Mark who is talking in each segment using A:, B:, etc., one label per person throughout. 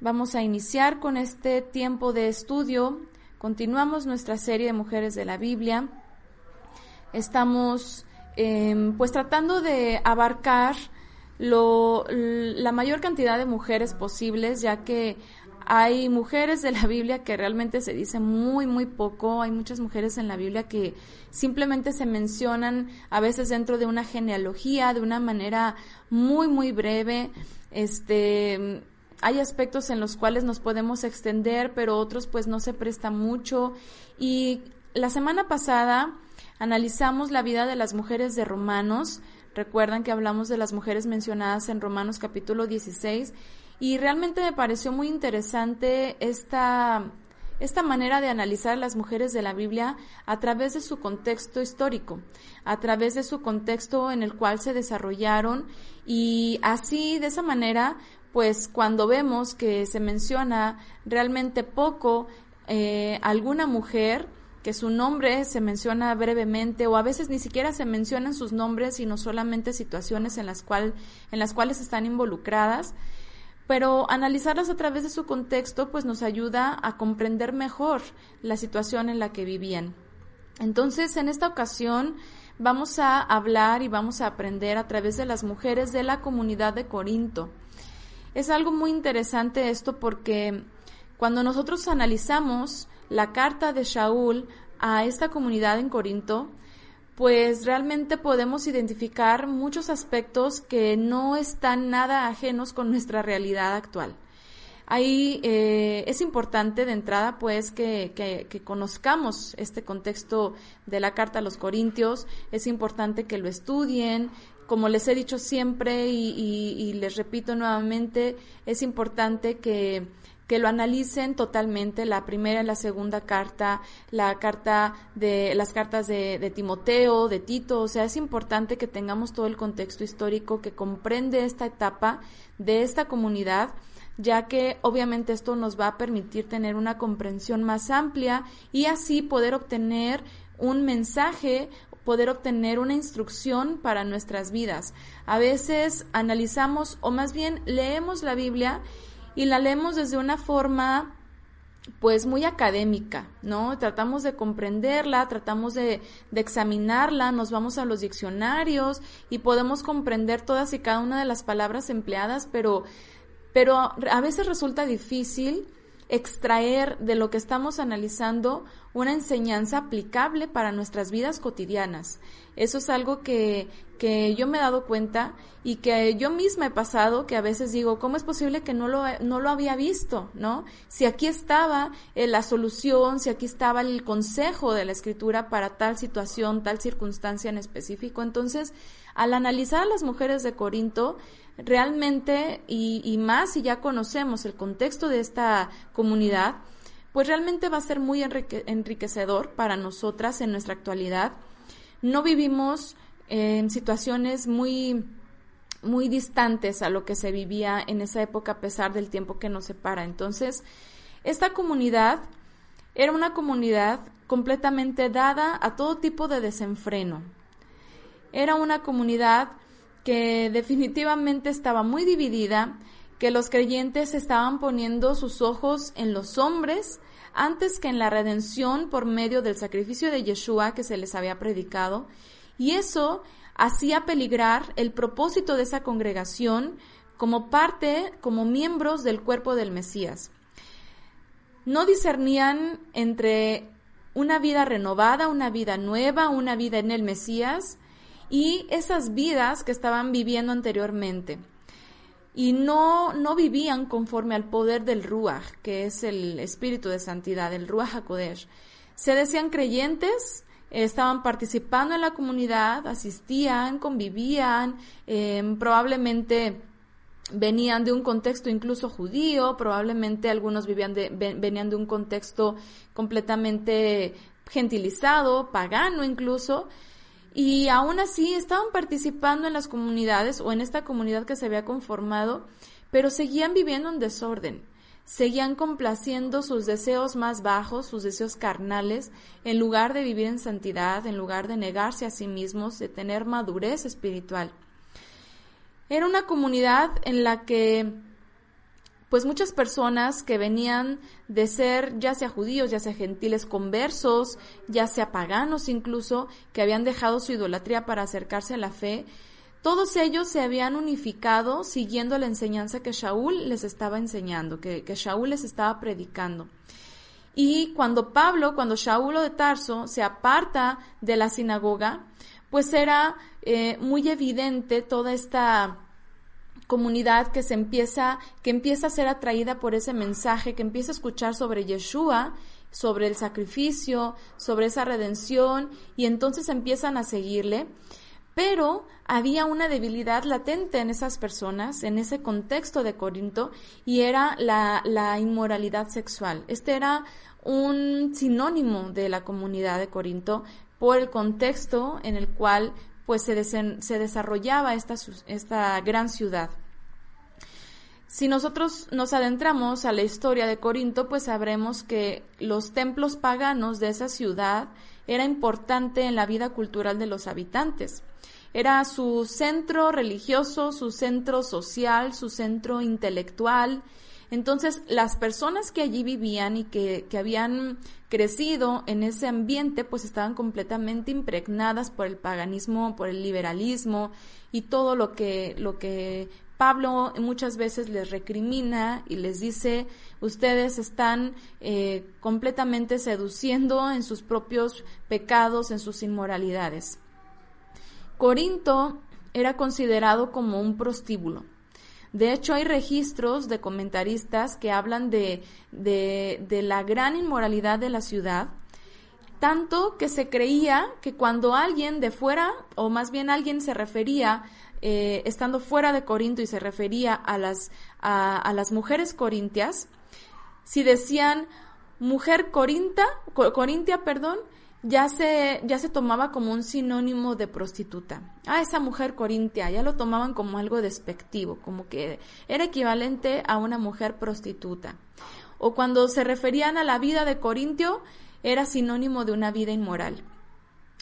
A: Vamos a iniciar con este tiempo de estudio. Continuamos nuestra serie de mujeres de la Biblia. Estamos eh, pues tratando de abarcar la mayor cantidad de mujeres posibles, ya que hay mujeres de la Biblia que realmente se dice muy, muy poco. Hay muchas mujeres en la Biblia que simplemente se mencionan a veces dentro de una genealogía, de una manera muy, muy breve. Este, hay aspectos en los cuales nos podemos extender, pero otros pues no se presta mucho. Y la semana pasada analizamos la vida de las mujeres de Romanos. Recuerdan que hablamos de las mujeres mencionadas en Romanos capítulo 16 y realmente me pareció muy interesante esta, esta manera de analizar las mujeres de la Biblia a través de su contexto histórico, a través de su contexto en el cual se desarrollaron y así de esa manera pues cuando vemos que se menciona realmente poco eh, alguna mujer, que su nombre se menciona brevemente o a veces ni siquiera se mencionan sus nombres, sino solamente situaciones en las, cual, en las cuales están involucradas, pero analizarlas a través de su contexto pues nos ayuda a comprender mejor la situación en la que vivían. Entonces, en esta ocasión vamos a hablar y vamos a aprender a través de las mujeres de la comunidad de Corinto. Es algo muy interesante esto porque cuando nosotros analizamos la carta de Shaul a esta comunidad en Corinto, pues realmente podemos identificar muchos aspectos que no están nada ajenos con nuestra realidad actual. Ahí eh, es importante de entrada pues que, que, conozcamos este contexto de la carta a los Corintios, es importante que lo estudien, como les he dicho siempre y, les repito nuevamente, es importante que, que lo analicen totalmente, la primera y la segunda carta, la carta de las cartas de, de, Timoteo, de Tito, o sea, es importante que tengamos todo el contexto histórico que comprende esta etapa de esta comunidad ya que obviamente esto nos va a permitir tener una comprensión más amplia y así poder obtener un mensaje poder obtener una instrucción para nuestras vidas. A veces analizamos o más bien leemos la Biblia y la leemos desde una forma pues muy académica, ¿no? Tratamos de comprenderla, tratamos de, de, examinarla, nos vamos a los diccionarios y podemos comprender todas y cada una de las palabras empleadas, pero, pero a veces resulta difícil extraer de lo que estamos analizando una enseñanza aplicable para nuestras vidas cotidianas. Eso es algo que, que yo me he dado cuenta y que yo misma he pasado, que a veces digo, ¿cómo es posible que no lo, no lo había visto? ¿No? Si aquí estaba eh, la solución, si aquí estaba el consejo de la escritura para tal situación, tal circunstancia en específico. Entonces, al analizar a las mujeres de Corinto, realmente, y, más si ya conocemos el contexto de esta comunidad, pues realmente va a ser muy enriquecedor para nosotras en nuestra actualidad. No vivimos en situaciones muy muy distantes a lo que se vivía en esa época a pesar del tiempo que nos separa. Entonces, esta comunidad era una comunidad completamente dada a todo tipo de desenfreno. Era una comunidad que definitivamente estaba muy dividida, que los creyentes estaban poniendo sus ojos en los hombres antes que en la redención por medio del sacrificio de Yeshua que se les había predicado, y eso hacía peligrar el propósito de esa congregación como parte, como miembros del cuerpo del Mesías. No discernían entre una vida renovada, una vida nueva, una vida en el Mesías, y esas vidas que estaban viviendo anteriormente. Y no, no vivían conforme al poder del Ruach, que es el espíritu de santidad, el Ruach HaKodesh. Se decían creyentes, estaban participando en la comunidad, asistían, convivían, em, probablemente venían de un contexto incluso judío, probablemente algunos vivían de, venían de un contexto completamente gentilizado, pagano incluso, y aún así estaban participando en las comunidades o en esta comunidad que se había conformado, pero seguían viviendo en desorden, seguían complaciendo sus deseos más bajos, sus deseos carnales, en lugar de vivir en santidad, en lugar de negarse a sí mismos, de tener madurez espiritual. Era una comunidad en la que pues muchas personas que venían de ser ya sea judíos, ya sea gentiles conversos, ya sea paganos incluso, que habían dejado su idolatría para acercarse a la fe, todos ellos se habían unificado siguiendo la enseñanza que Shaul les estaba enseñando, que, que Shaul les estaba predicando. Y cuando Pablo, cuando Shaul de Tarso se aparta de la sinagoga, pues era eh, muy evidente toda esta comunidad que se empieza, que empieza a ser atraída por ese mensaje, que empieza a escuchar sobre Yeshua, sobre el sacrificio, sobre esa redención, y entonces empiezan a seguirle. Pero había una debilidad latente en esas personas, en ese contexto de Corinto, y era la, la inmoralidad sexual. Este era un sinónimo de la comunidad de Corinto, por el contexto en el cual pues se, se desarrollaba esta, esta gran ciudad. Si nosotros nos adentramos a la historia de Corinto, pues sabremos que los templos paganos de esa ciudad era importante en la vida cultural de los habitantes. Era su centro religioso, su centro social, su centro intelectual, entonces, las personas que allí vivían y que, que habían crecido en ese ambiente, pues estaban completamente impregnadas por el paganismo, por el liberalismo y todo lo que, lo que Pablo muchas veces les recrimina y les dice, ustedes están eh, completamente seduciendo en sus propios pecados, en sus inmoralidades. Corinto era considerado como un prostíbulo. De hecho, hay registros de comentaristas que hablan de, de, la gran inmoralidad de la ciudad, tanto que se creía que cuando alguien de fuera, o más bien alguien se refería, eh, estando fuera de Corinto y se refería a las, a, a las mujeres corintias, si decían mujer corinta, corintia, perdón, ya se, ya se tomaba como un sinónimo de prostituta. Ah, esa mujer corintia, ya lo tomaban como algo despectivo, como que era equivalente a una mujer prostituta. O cuando se referían a la vida de Corintio, era sinónimo de una vida inmoral.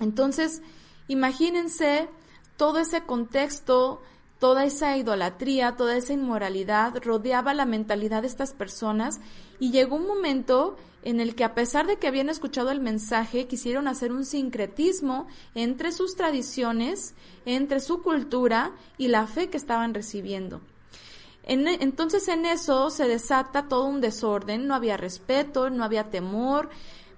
A: Entonces, imagínense todo ese contexto, toda esa idolatría, toda esa inmoralidad rodeaba la mentalidad de estas personas y llegó un momento en el que a pesar de que habían escuchado el mensaje, quisieron hacer un sincretismo entre sus tradiciones, entre su cultura y la fe que estaban recibiendo. entonces en eso se desata todo un desorden, no había respeto, no había temor,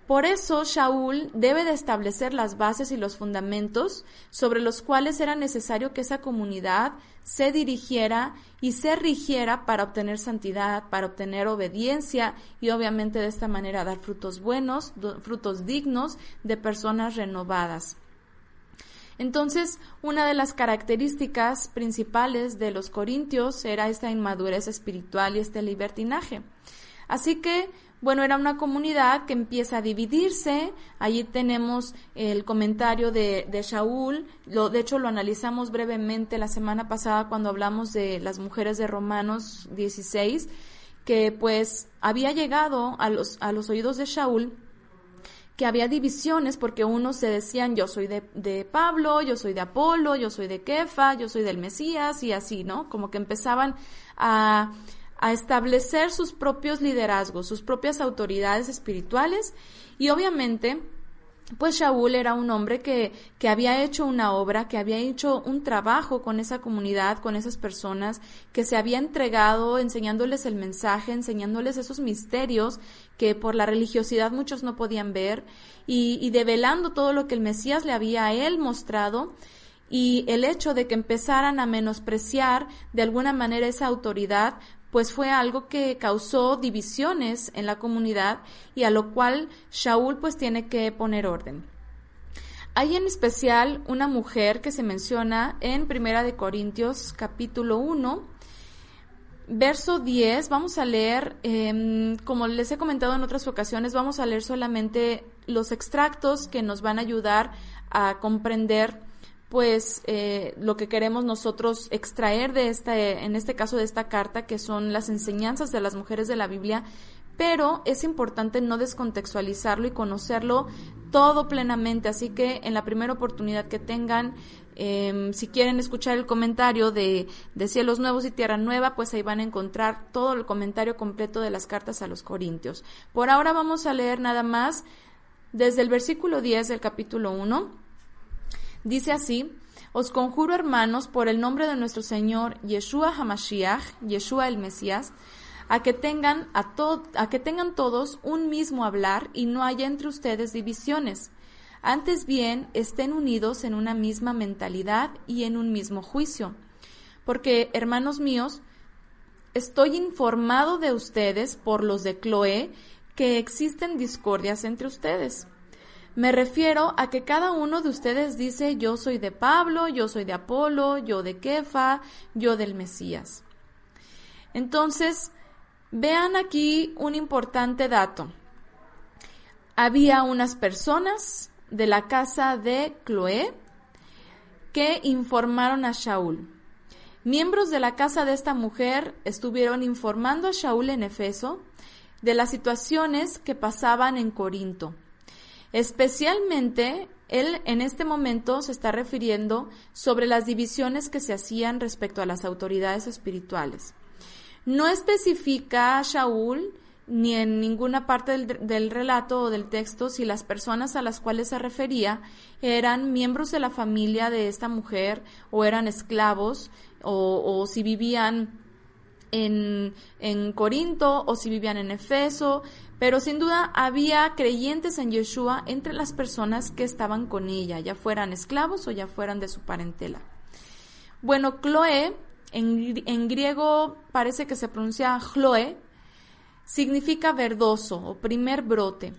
A: por eso Shaul debe de establecer las bases y los fundamentos sobre los cuales era necesario que esa comunidad se dirigiera y se rigiera para obtener santidad, para obtener obediencia y obviamente de esta manera dar frutos buenos, frutos dignos de personas renovadas. Entonces, una de las características principales de los corintios era esta inmadurez espiritual y este libertinaje. Así que bueno, era una comunidad que empieza a dividirse. Allí tenemos el comentario de, de Shaul. Lo, de hecho, lo analizamos brevemente la semana pasada cuando hablamos de las mujeres de Romanos 16, que pues había llegado a los, a los oídos de Shaul que había divisiones porque unos se decían yo soy de, de, Pablo, yo soy de Apolo, yo soy de Kefa, yo soy del Mesías y así, ¿no? Como que empezaban a a establecer sus propios liderazgos, sus propias autoridades espirituales. Y obviamente pues Shaul era un hombre que, que había hecho una obra, que había hecho un trabajo con esa comunidad, con esas personas, que se había entregado enseñándoles el mensaje, enseñándoles esos misterios que por la religiosidad muchos no podían ver y, y develando todo lo que el Mesías le había a él mostrado. Y el hecho de que empezaran a menospreciar de alguna manera esa autoridad, pues fue algo que causó divisiones en la comunidad y a lo cual Shaul pues tiene que poner orden. Hay en especial una mujer que se menciona en Primera de Corintios capítulo 1, verso 10, vamos a leer, em, como les he comentado en otras ocasiones, vamos a leer solamente los extractos que nos van a ayudar a comprender pues eh, lo que queremos nosotros extraer de esta, en este caso de esta carta, que son las enseñanzas de las mujeres de la Biblia, pero es importante no descontextualizarlo y conocerlo todo plenamente. Así que en la primera oportunidad que tengan, em, si quieren escuchar el comentario de, de, Cielos Nuevos y Tierra Nueva, pues ahí van a encontrar todo el comentario completo de las cartas a los Corintios. Por ahora vamos a leer nada más desde el versículo 10 del capítulo 1 Dice así, os conjuro hermanos por el nombre de nuestro Señor Yeshua Hamashiach, Yeshua el Mesías, a que tengan a, a que tengan todos un mismo hablar y no haya entre ustedes divisiones. Antes bien, estén unidos en una misma mentalidad y en un mismo juicio. Porque, hermanos míos, estoy informado de ustedes por los de Cloé que existen discordias entre ustedes. Me refiero a que cada uno de ustedes dice yo soy de Pablo, yo soy de Apolo, yo de Kefa, yo del Mesías. Entonces, vean aquí un importante dato. Había unas personas de la casa de Cloé que informaron a Shaul. Miembros de la casa de esta mujer estuvieron informando a Shaul en Efeso de las situaciones que pasaban en Corinto Especialmente, él en este momento se está refiriendo sobre las divisiones que se hacían respecto a las autoridades espirituales. No especifica a Shaul ni en ninguna parte del, relato o del texto si las personas a las cuales se refería eran miembros de la familia de esta mujer o eran esclavos o, o si vivían en, en Corinto o si vivían en Efeso, pero sin duda había creyentes en Yeshua entre las personas que estaban con ella, ya fueran esclavos o ya fueran de su parentela. Bueno, Chloe, en, en griego parece que se pronuncia Chloe, significa verdoso o primer brote.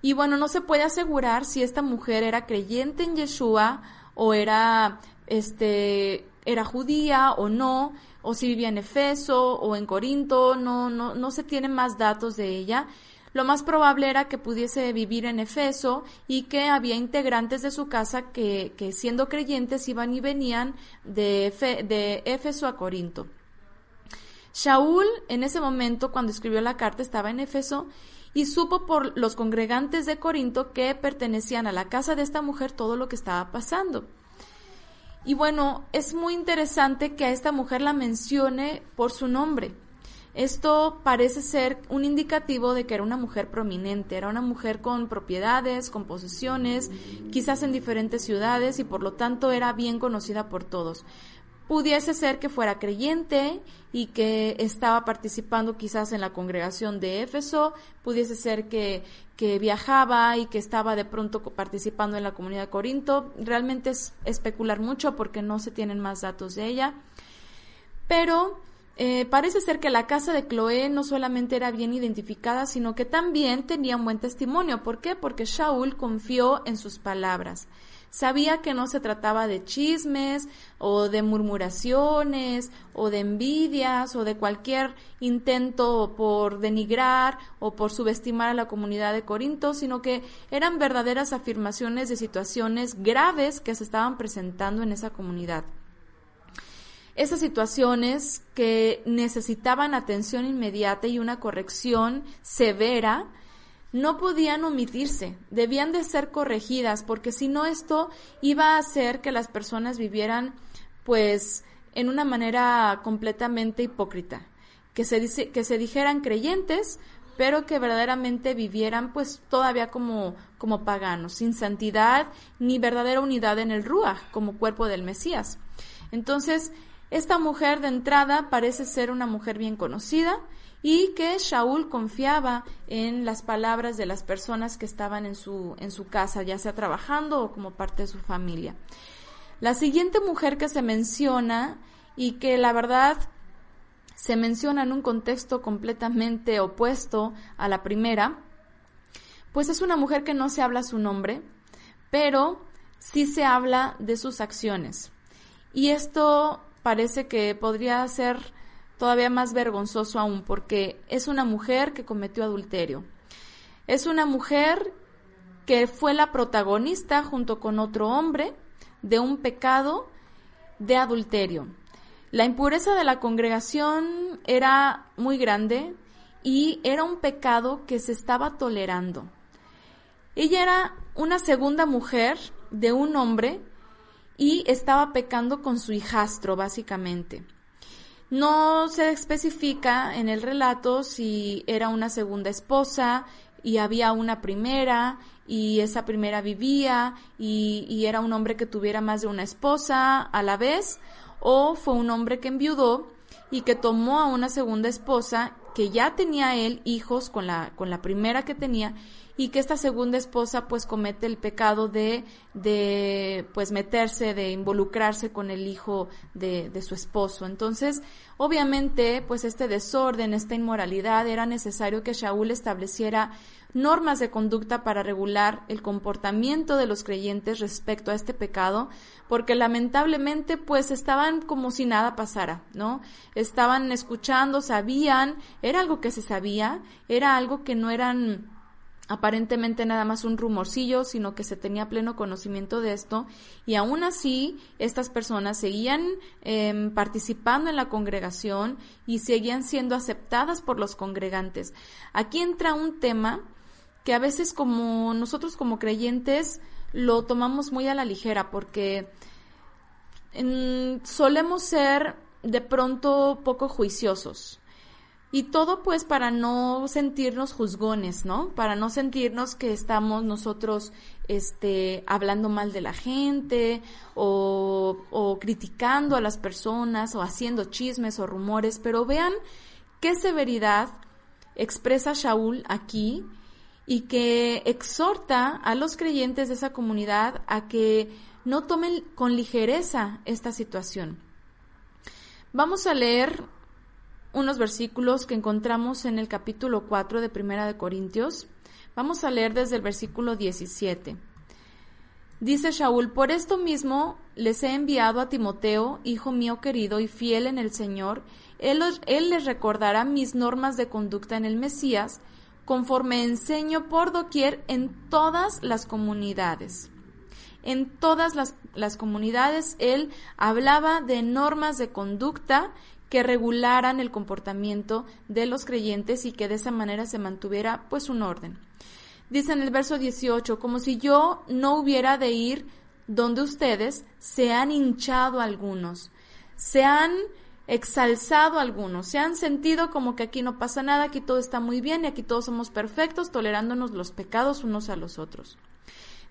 A: Y bueno, no se puede asegurar si esta mujer era creyente en Yeshua o era este era judía o no, o si vivía en Efeso o en Corinto, no, no, no se tienen más datos de ella. Lo más probable era que pudiese vivir en Efeso y que había integrantes de su casa que, que siendo creyentes iban y venían de, de Éfeso a Corinto. Shaul en ese momento, cuando escribió la carta, estaba en Éfeso y supo por los congregantes de Corinto que pertenecían a la casa de esta mujer todo lo que estaba pasando. Y bueno, es muy interesante que a esta mujer la mencione por su nombre. Esto parece ser un indicativo de que era una mujer prominente, era una mujer con propiedades, con posesiones, quizás en diferentes ciudades y por lo tanto era bien conocida por todos pudiese ser que fuera creyente y que estaba participando quizás en la congregación de Éfeso, pudiese ser que, que viajaba y que estaba de pronto participando en la comunidad de Corinto. Realmente es especular mucho porque no se tienen más datos de ella. Pero eh, parece ser que la casa de Chloé no solamente era bien identificada, sino que también tenía un buen testimonio. ¿Por qué? Porque Shaul confió en sus palabras. Sabía que no se trataba de chismes o de murmuraciones o de envidias o de cualquier intento por denigrar o por subestimar a la comunidad de Corinto, sino que eran verdaderas afirmaciones de situaciones graves que se estaban presentando en esa comunidad. Esas situaciones que necesitaban atención inmediata y una corrección severa, no podían omitirse, debían de ser corregidas, porque si no esto iba a hacer que las personas vivieran pues en una manera completamente hipócrita, que se, dice, que se dijeran creyentes, pero que verdaderamente vivieran pues todavía como, como paganos, sin santidad ni verdadera unidad en el Ruach, como cuerpo del Mesías. Entonces, esta mujer de entrada parece ser una mujer bien conocida, y que Shaul confiaba en las palabras de las personas que estaban en su, en su casa, ya sea trabajando o como parte de su familia. La siguiente mujer que se menciona y que la verdad se menciona en un contexto completamente opuesto a la primera, pues es una mujer que no se habla su nombre, pero sí se habla de sus acciones. Y esto parece que podría ser todavía más vergonzoso aún, porque es una mujer que cometió adulterio. Es una mujer que fue la protagonista junto con otro hombre de un pecado de adulterio. La impureza de la congregación era muy grande y era un pecado que se estaba tolerando. Ella era una segunda mujer de un hombre y estaba pecando con su hijastro, básicamente. No se especifica en el relato si era una segunda esposa y había una primera y esa primera vivía y, era un hombre que tuviera más de una esposa a la vez o fue un hombre que enviudó y que tomó a una segunda esposa que ya tenía él hijos con la, con la primera que tenía y que esta segunda esposa pues comete el pecado de, de pues meterse, de involucrarse con el hijo de, de su esposo. Entonces, obviamente, pues este desorden, esta inmoralidad, era necesario que Shaul estableciera normas de conducta para regular el comportamiento de los creyentes respecto a este pecado, porque lamentablemente pues estaban como si nada pasara, ¿no? Estaban escuchando, sabían, era algo que se sabía, era algo que no eran aparentemente nada más un rumorcillo, sino que se tenía pleno conocimiento de esto y aún así estas personas seguían eh, participando en la congregación y seguían siendo aceptadas por los congregantes. Aquí entra un tema que a veces como nosotros como creyentes lo tomamos muy a la ligera porque solemos ser de pronto poco juiciosos. Y todo pues para no sentirnos juzgones, ¿no? Para no sentirnos que estamos nosotros este, hablando mal de la gente o, o criticando a las personas o haciendo chismes o rumores. Pero vean qué severidad expresa Shaul aquí y que exhorta a los creyentes de esa comunidad a que no tomen con ligereza esta situación. Vamos a leer unos versículos que encontramos en el capítulo 4 de Primera de Corintios. Vamos a leer desde el versículo 17. Dice Shaul, por esto mismo les he enviado a Timoteo, hijo mío querido y fiel en el Señor. Él, él les recordará mis normas de conducta en el Mesías, conforme enseño por doquier en todas las comunidades. En todas las, las, comunidades él hablaba de normas de conducta que regularan el comportamiento de los creyentes y que de esa manera se mantuviera pues un orden. Dice en el verso 18, como si yo no hubiera de ir donde ustedes se han hinchado algunos, se han exalzado algunos, se han sentido como que aquí no pasa nada, aquí todo está muy bien y aquí todos somos perfectos, tolerándonos los pecados unos a los otros.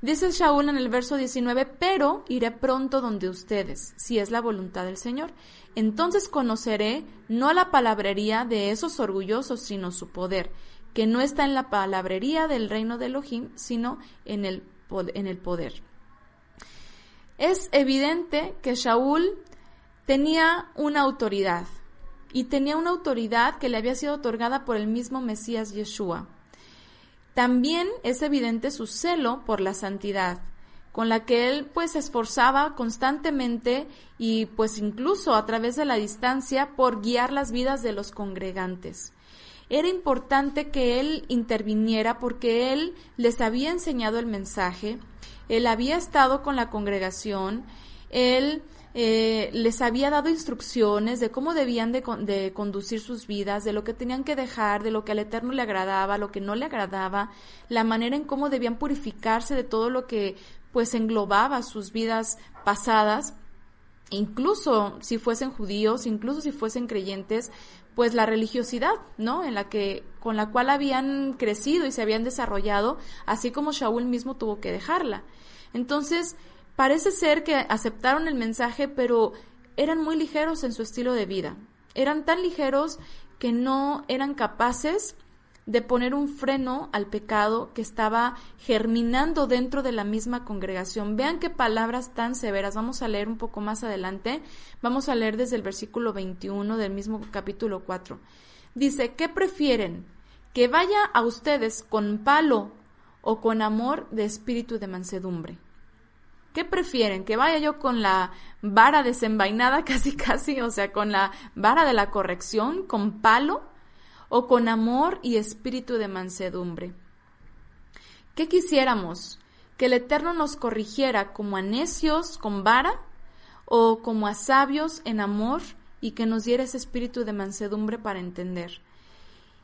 A: Dice Shaul en el verso 19, pero iré pronto donde ustedes, si es la voluntad del Señor. Entonces conoceré no la palabrería de esos orgullosos, sino su poder, que no está en la palabrería del reino de Elohim, sino en el, en el poder. Es evidente que Shaul tenía una autoridad y tenía una autoridad que le había sido otorgada por el mismo Mesías Yeshua. También es evidente su celo por la santidad, con la que él pues se esforzaba constantemente y pues incluso a través de la distancia por guiar las vidas de los congregantes. Era importante que él interviniera porque él les había enseñado el mensaje, él había estado con la congregación, él eh, les había dado instrucciones de cómo debían de, de, conducir sus vidas, de lo que tenían que dejar, de lo que al Eterno le agradaba, lo que no le agradaba, la manera en cómo debían purificarse de todo lo que pues englobaba sus vidas pasadas, incluso si fuesen judíos, incluso si fuesen creyentes, pues la religiosidad, ¿no? En la que con la cual habían crecido y se habían desarrollado, así como Shaul mismo tuvo que dejarla. Entonces, Parece ser que aceptaron el mensaje, pero eran muy ligeros en su estilo de vida. Eran tan ligeros que no eran capaces de poner un freno al pecado que estaba germinando dentro de la misma congregación. Vean qué palabras tan severas. Vamos a leer un poco más adelante. Vamos a leer desde el versículo 21 del mismo capítulo 4. Dice, ¿qué prefieren? ¿Que vaya a ustedes con palo o con amor de espíritu de mansedumbre? ¿Qué prefieren? ¿Que vaya yo con la vara desenvainada casi casi, o sea, con la vara de la corrección, con palo, o con amor y espíritu de mansedumbre? ¿Qué quisiéramos? ¿Que el Eterno nos corrigiera como a necios con vara o como a sabios en amor y que nos diera ese espíritu de mansedumbre para entender?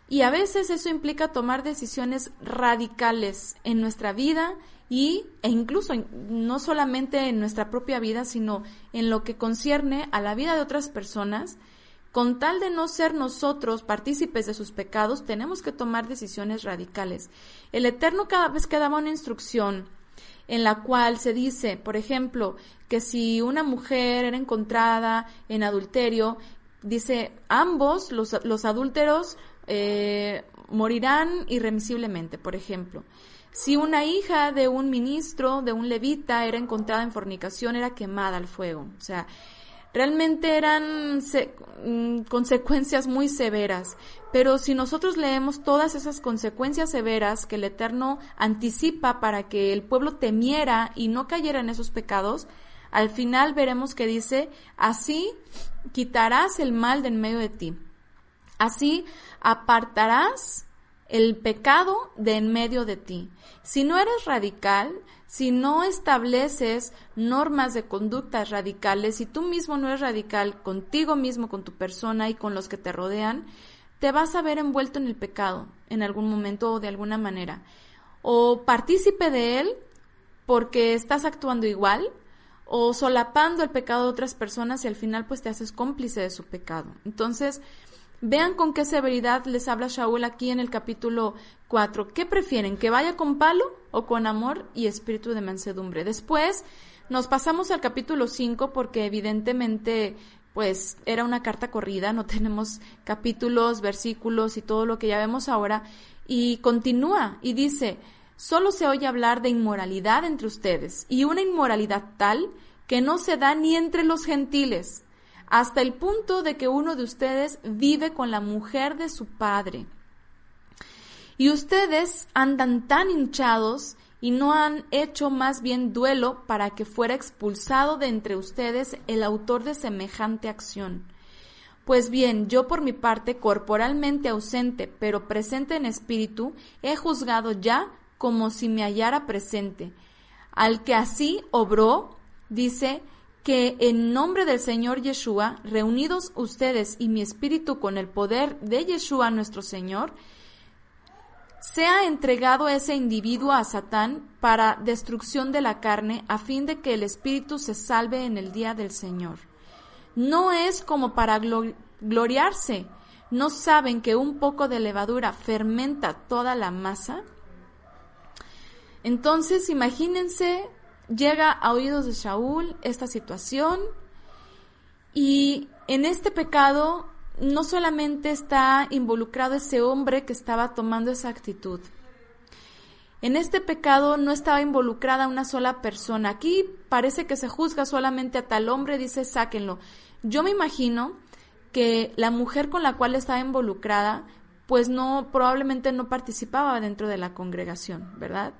A: Y a veces eso implica tomar decisiones radicales en nuestra vida y, e incluso no solamente en nuestra propia vida, sino en lo que concierne a la vida de otras personas. Con tal de no ser nosotros partícipes de sus pecados, tenemos que tomar decisiones radicales. El Eterno cada vez que daba una instrucción en la cual se dice, por ejemplo, que si una mujer era encontrada en adulterio, dice, ambos, los, los adúlteros, eh, morirán irremisiblemente, por ejemplo. Si una hija de un ministro, de un levita, era encontrada en fornicación, era quemada al fuego. O sea, realmente eran mm, consecuencias muy severas. Pero si nosotros leemos todas esas consecuencias severas que el Eterno anticipa para que el pueblo temiera y no cayera en esos pecados, al final veremos que dice, así quitarás el mal de en medio de ti. Así apartarás el pecado de en medio de ti. Si no eres radical, si no estableces normas de conductas radicales, si tú mismo no eres radical contigo mismo, con tu persona y con los que te rodean, te vas a ver envuelto en el pecado en algún momento o de alguna manera. O partícipe de él porque estás actuando igual, o solapando el pecado de otras personas y al final pues te haces cómplice de su pecado. Entonces, Vean con qué severidad les habla Shaul aquí en el capítulo 4. ¿Qué prefieren? ¿Que vaya con palo o con amor y espíritu de mansedumbre? Después nos pasamos al capítulo 5 porque evidentemente pues era una carta corrida, no tenemos capítulos, versículos y todo lo que ya vemos ahora. Y continúa y dice, solo se oye hablar de inmoralidad entre ustedes y una inmoralidad tal que no se da ni entre los gentiles hasta el punto de que uno de ustedes vive con la mujer de su padre. Y ustedes andan tan hinchados y no han hecho más bien duelo para que fuera expulsado de entre ustedes el autor de semejante acción. Pues bien, yo por mi parte, corporalmente ausente, pero presente en espíritu, he juzgado ya como si me hallara presente. Al que así obró, dice, que en nombre del Señor Yeshua, reunidos ustedes y mi espíritu con el poder de Yeshua nuestro Señor, sea entregado ese individuo a Satán para destrucción de la carne, a fin de que el espíritu se salve en el día del Señor. No es como para gloriarse. ¿No saben que un poco de levadura fermenta toda la masa? Entonces, imagínense llega a oídos de Shaul esta situación y en este pecado no solamente está involucrado ese hombre que estaba tomando esa actitud. En este pecado no estaba involucrada una sola persona. Aquí parece que se juzga solamente a tal hombre, dice sáquenlo. Yo me imagino que la mujer con la cual estaba involucrada, pues no, probablemente no participaba dentro de la congregación, ¿verdad?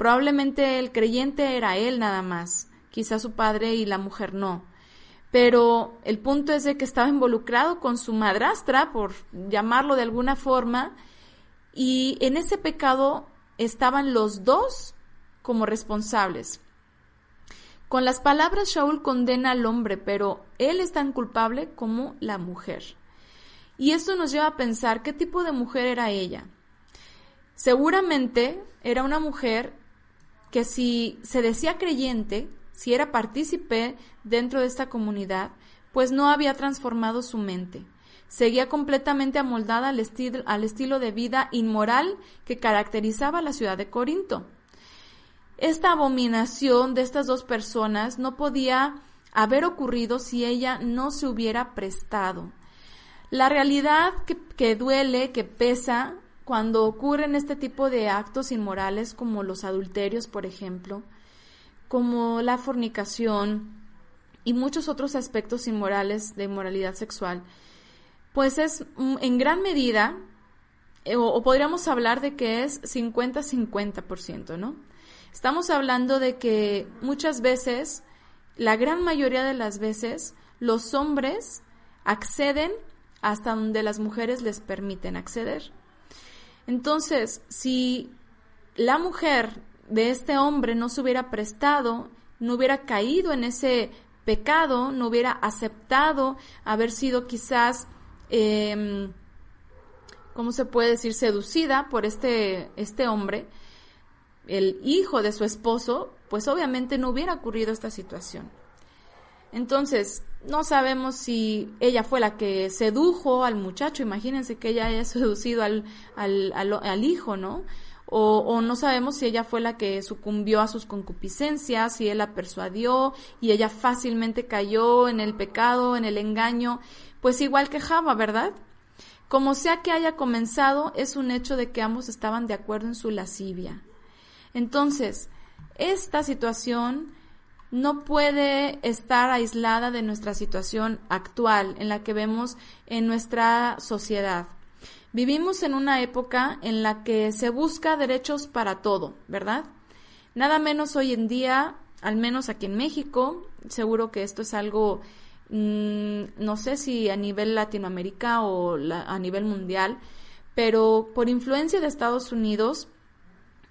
A: Probablemente el creyente era él nada más, quizá su padre y la mujer no. Pero el punto es de que estaba involucrado con su madrastra, por llamarlo de alguna forma, y en ese pecado estaban los dos como responsables. Con las palabras Shaul condena al hombre, pero él es tan culpable como la mujer. Y esto nos lleva a pensar qué tipo de mujer era ella. Seguramente era una mujer que si se decía creyente, si era partícipe dentro de esta comunidad, pues no había transformado su mente. Seguía completamente amoldada al, al estilo de vida inmoral que caracterizaba la ciudad de Corinto. Esta abominación de estas dos personas no podía haber ocurrido si ella no se hubiera prestado. La realidad que, que duele, que pesa, cuando ocurren este tipo de actos inmorales como los adulterios, por ejemplo, como la fornicación y muchos otros aspectos inmorales de inmoralidad sexual, pues es mm, en gran medida, eh, o, podríamos hablar de que es 50-50%, ¿no? Estamos hablando de que muchas veces, la gran mayoría de las veces, los hombres acceden hasta donde las mujeres les permiten acceder. Entonces, si la mujer de este hombre no se hubiera prestado, no hubiera caído en ese pecado, no hubiera aceptado haber sido quizás, eh, ¿cómo se puede decir?, seducida por este, este hombre, el hijo de su esposo, pues obviamente no hubiera ocurrido esta situación. Entonces, no sabemos si ella fue la que sedujo al muchacho, imagínense que ella haya seducido al, al, al, hijo, ¿no? O, no sabemos si ella fue la que sucumbió a sus concupiscencias, si él la persuadió y ella fácilmente cayó en el pecado, en el engaño, pues igual que Java, ¿verdad? Como sea que haya comenzado, es un hecho de que ambos estaban de acuerdo en su lascivia. Entonces, esta situación no puede estar aislada de nuestra situación actual en la que vemos en nuestra sociedad. Vivimos en una época en la que se busca derechos para todo, ¿verdad? Nada menos hoy en día, al menos aquí en México, seguro que esto es algo, mmm, no sé si a nivel Latinoamérica o la, a nivel mundial, pero por influencia de Estados Unidos,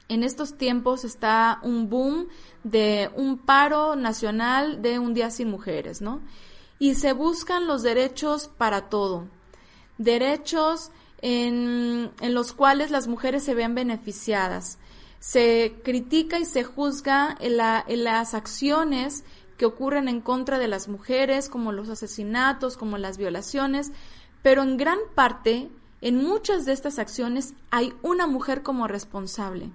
A: en estos tiempos está un boom de un paro nacional de un día sin mujeres, ¿no? Y se buscan los derechos para todo. Derechos en, los cuales las mujeres se vean beneficiadas. Se critica y se juzga en las acciones que ocurren en contra de las mujeres, como los asesinatos, como las violaciones, pero en gran parte, en muchas de estas acciones, hay una mujer como responsable.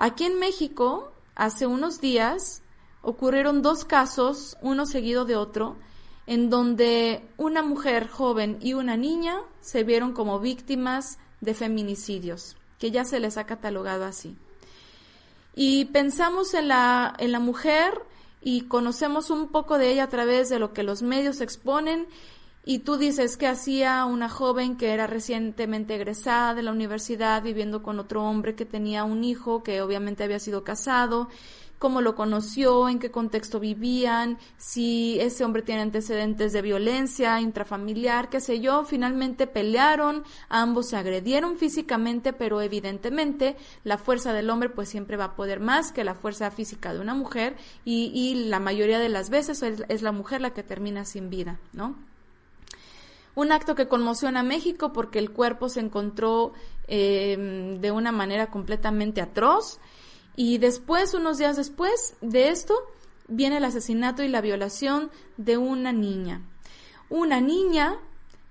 A: Aquí en México, hace unos días, ocurrieron dos casos, uno seguido de otro, en donde una mujer joven y una niña se vieron como víctimas de feminicidios, que ya se les ha catalogado así. Y pensamos en la, en la mujer y conocemos un poco de ella a través de lo que los medios exponen y tú dices que hacía una joven que era recientemente egresada de la universidad viviendo con otro hombre que tenía un hijo que obviamente había sido casado, cómo lo conoció, en qué contexto vivían, si ese hombre tiene antecedentes de violencia intrafamiliar, qué sé yo, finalmente pelearon, ambos se agredieron físicamente, pero evidentemente la fuerza del hombre pues siempre va a poder más que la fuerza física de una mujer y, la mayoría de las veces es, es la mujer la que termina sin vida, ¿no? Un acto que conmociona a México porque el cuerpo se encontró eh, de una manera completamente atroz. Y después, unos días después de esto, viene el asesinato y la violación de una niña. Una niña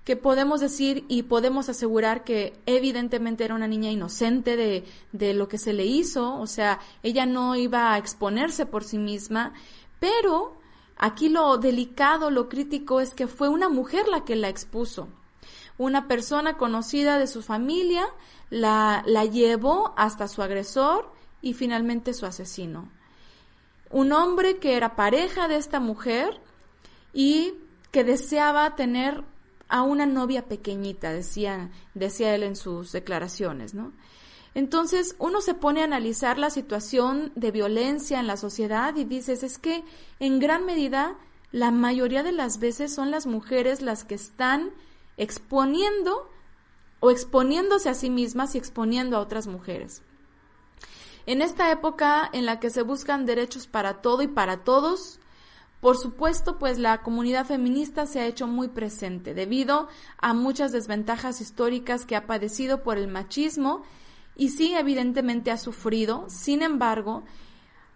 A: que podemos decir y podemos asegurar que evidentemente era una niña inocente de, de, lo que se le hizo, o sea, ella no iba a exponerse por sí misma, pero Aquí lo delicado, lo crítico es que fue una mujer la que la expuso. Una persona conocida de su familia la, la llevó hasta su agresor y finalmente su asesino. Un hombre que era pareja de esta mujer y que deseaba tener a una novia pequeñita, decía, decía él en sus declaraciones, ¿no? Entonces uno se pone a analizar la situación de violencia en la sociedad y dices, es que en gran medida la mayoría de las veces son las mujeres las que están exponiendo o exponiéndose a sí mismas y exponiendo a otras mujeres. En esta época en la que se buscan derechos para todo y para todos, por supuesto, pues la comunidad feminista se ha hecho muy presente debido a muchas desventajas históricas que ha padecido por el machismo y sí, evidentemente ha sufrido, sin embargo,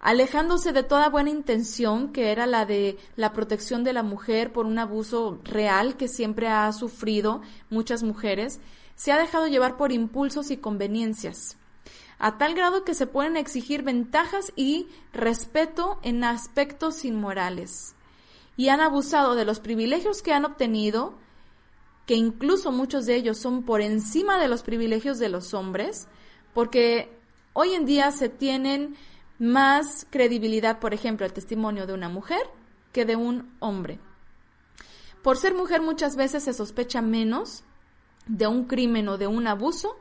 A: alejándose de toda buena intención, que era la de la protección de la mujer por un abuso real que siempre ha sufrido muchas mujeres, se ha dejado llevar por impulsos y conveniencias, a tal grado que se pueden exigir ventajas y respeto en aspectos inmorales, y han abusado de los privilegios que han obtenido, que incluso muchos de ellos son por encima de los privilegios de los hombres, porque hoy en día se tienen más credibilidad, por ejemplo, el testimonio de una mujer que de un hombre. Por ser mujer muchas veces se sospecha menos de un crimen o de un abuso,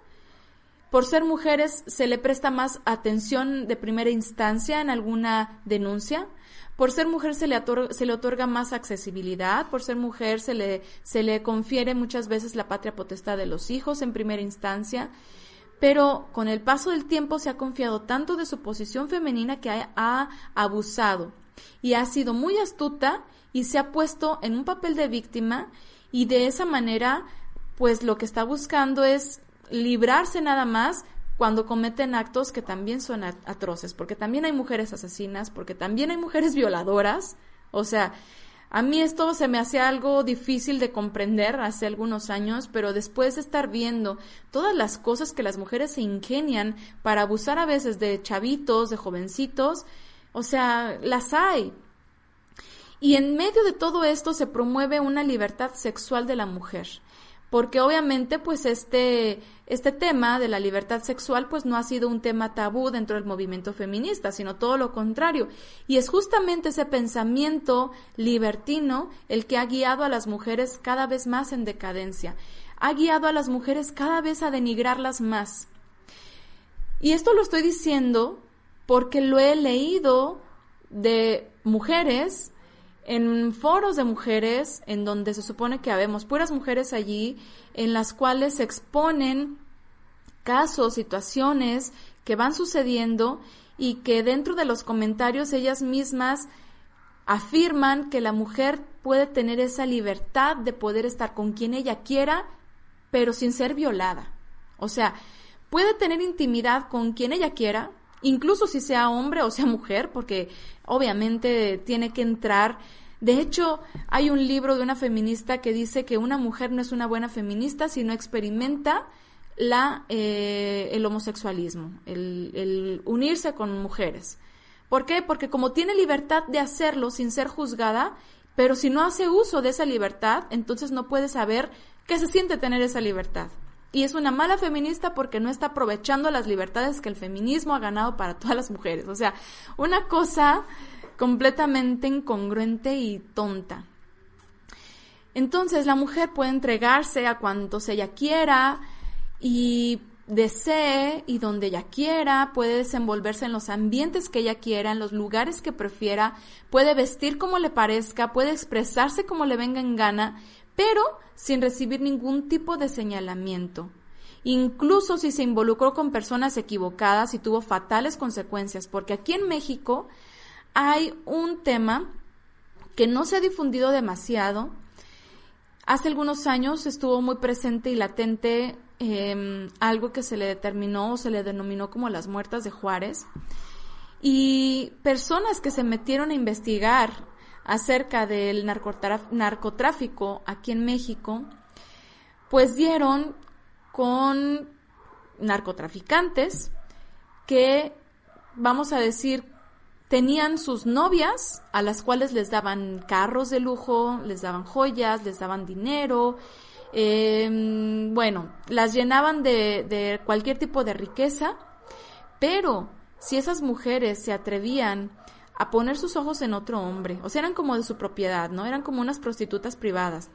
A: Por ser mujeres se le presta más atención de primera instancia en alguna denuncia. Por ser mujer se le, otorga, se le otorga más accesibilidad. Por ser mujer se le, se le confiere muchas veces la patria potestad de los hijos en primera instancia pero con el paso del tiempo se ha confiado tanto de su posición femenina que ha, abusado y ha sido muy astuta y se ha puesto en un papel de víctima y de esa manera pues lo que está buscando es librarse nada más cuando cometen actos que también son atroces, porque también hay mujeres asesinas, porque también hay mujeres violadoras, o sea, a mí esto se me hacía algo difícil de comprender hace algunos años, pero después de estar viendo todas las cosas que las mujeres se ingenian para abusar a veces de chavitos, de jovencitos, o sea, las hay. Y en medio de todo esto se promueve una libertad sexual de la mujer porque obviamente pues este, este tema de la libertad sexual pues no ha sido un tema tabú dentro del movimiento feminista, sino todo lo contrario. Y es justamente ese pensamiento libertino el que ha guiado a las mujeres cada vez más en decadencia, ha guiado a las mujeres cada vez a denigrarlas más. Y esto lo estoy diciendo porque lo he leído de mujeres en foros de mujeres, en donde se supone que habemos puras mujeres allí, en las cuales se exponen casos, situaciones que van sucediendo y que dentro de los comentarios ellas mismas afirman que la mujer puede tener esa libertad de poder estar con quien ella quiera, pero sin ser violada. O sea, puede tener intimidad con quien ella quiera, incluso si sea hombre o sea mujer, porque obviamente tiene que entrar. De hecho, hay un libro de una feminista que dice que una mujer no es una buena feminista si no experimenta la, eh, el homosexualismo, el, el unirse con mujeres. ¿Por qué? Porque como tiene libertad de hacerlo sin ser juzgada, pero si no hace uso de esa libertad, entonces no puede saber qué se siente tener esa libertad. Y es una mala feminista porque no está aprovechando las libertades que el feminismo ha ganado para todas las mujeres. O sea, una cosa completamente incongruente y tonta. Entonces la mujer puede entregarse a cuantos ella quiera y desee y donde ella quiera, puede desenvolverse en los ambientes que ella quiera, en los lugares que prefiera, puede vestir como le parezca, puede expresarse como le venga en gana, pero sin recibir ningún tipo de señalamiento. Incluso si se involucró con personas equivocadas y tuvo fatales consecuencias, porque aquí en México hay un tema que no se ha difundido demasiado. Hace algunos años estuvo muy presente y latente em, algo que se le determinó o se le denominó como las muertas de Juárez. Y personas que se metieron a investigar acerca del narcotráfico aquí en México, pues dieron con narcotraficantes que, vamos a decir, tenían sus novias a las cuales les daban carros de lujo, les daban joyas, les daban dinero, em, bueno, las llenaban de, de cualquier tipo de riqueza, pero si esas mujeres se atrevían a poner sus ojos en otro hombre, o sea, eran como de su propiedad, ¿no? Eran como unas prostitutas privadas.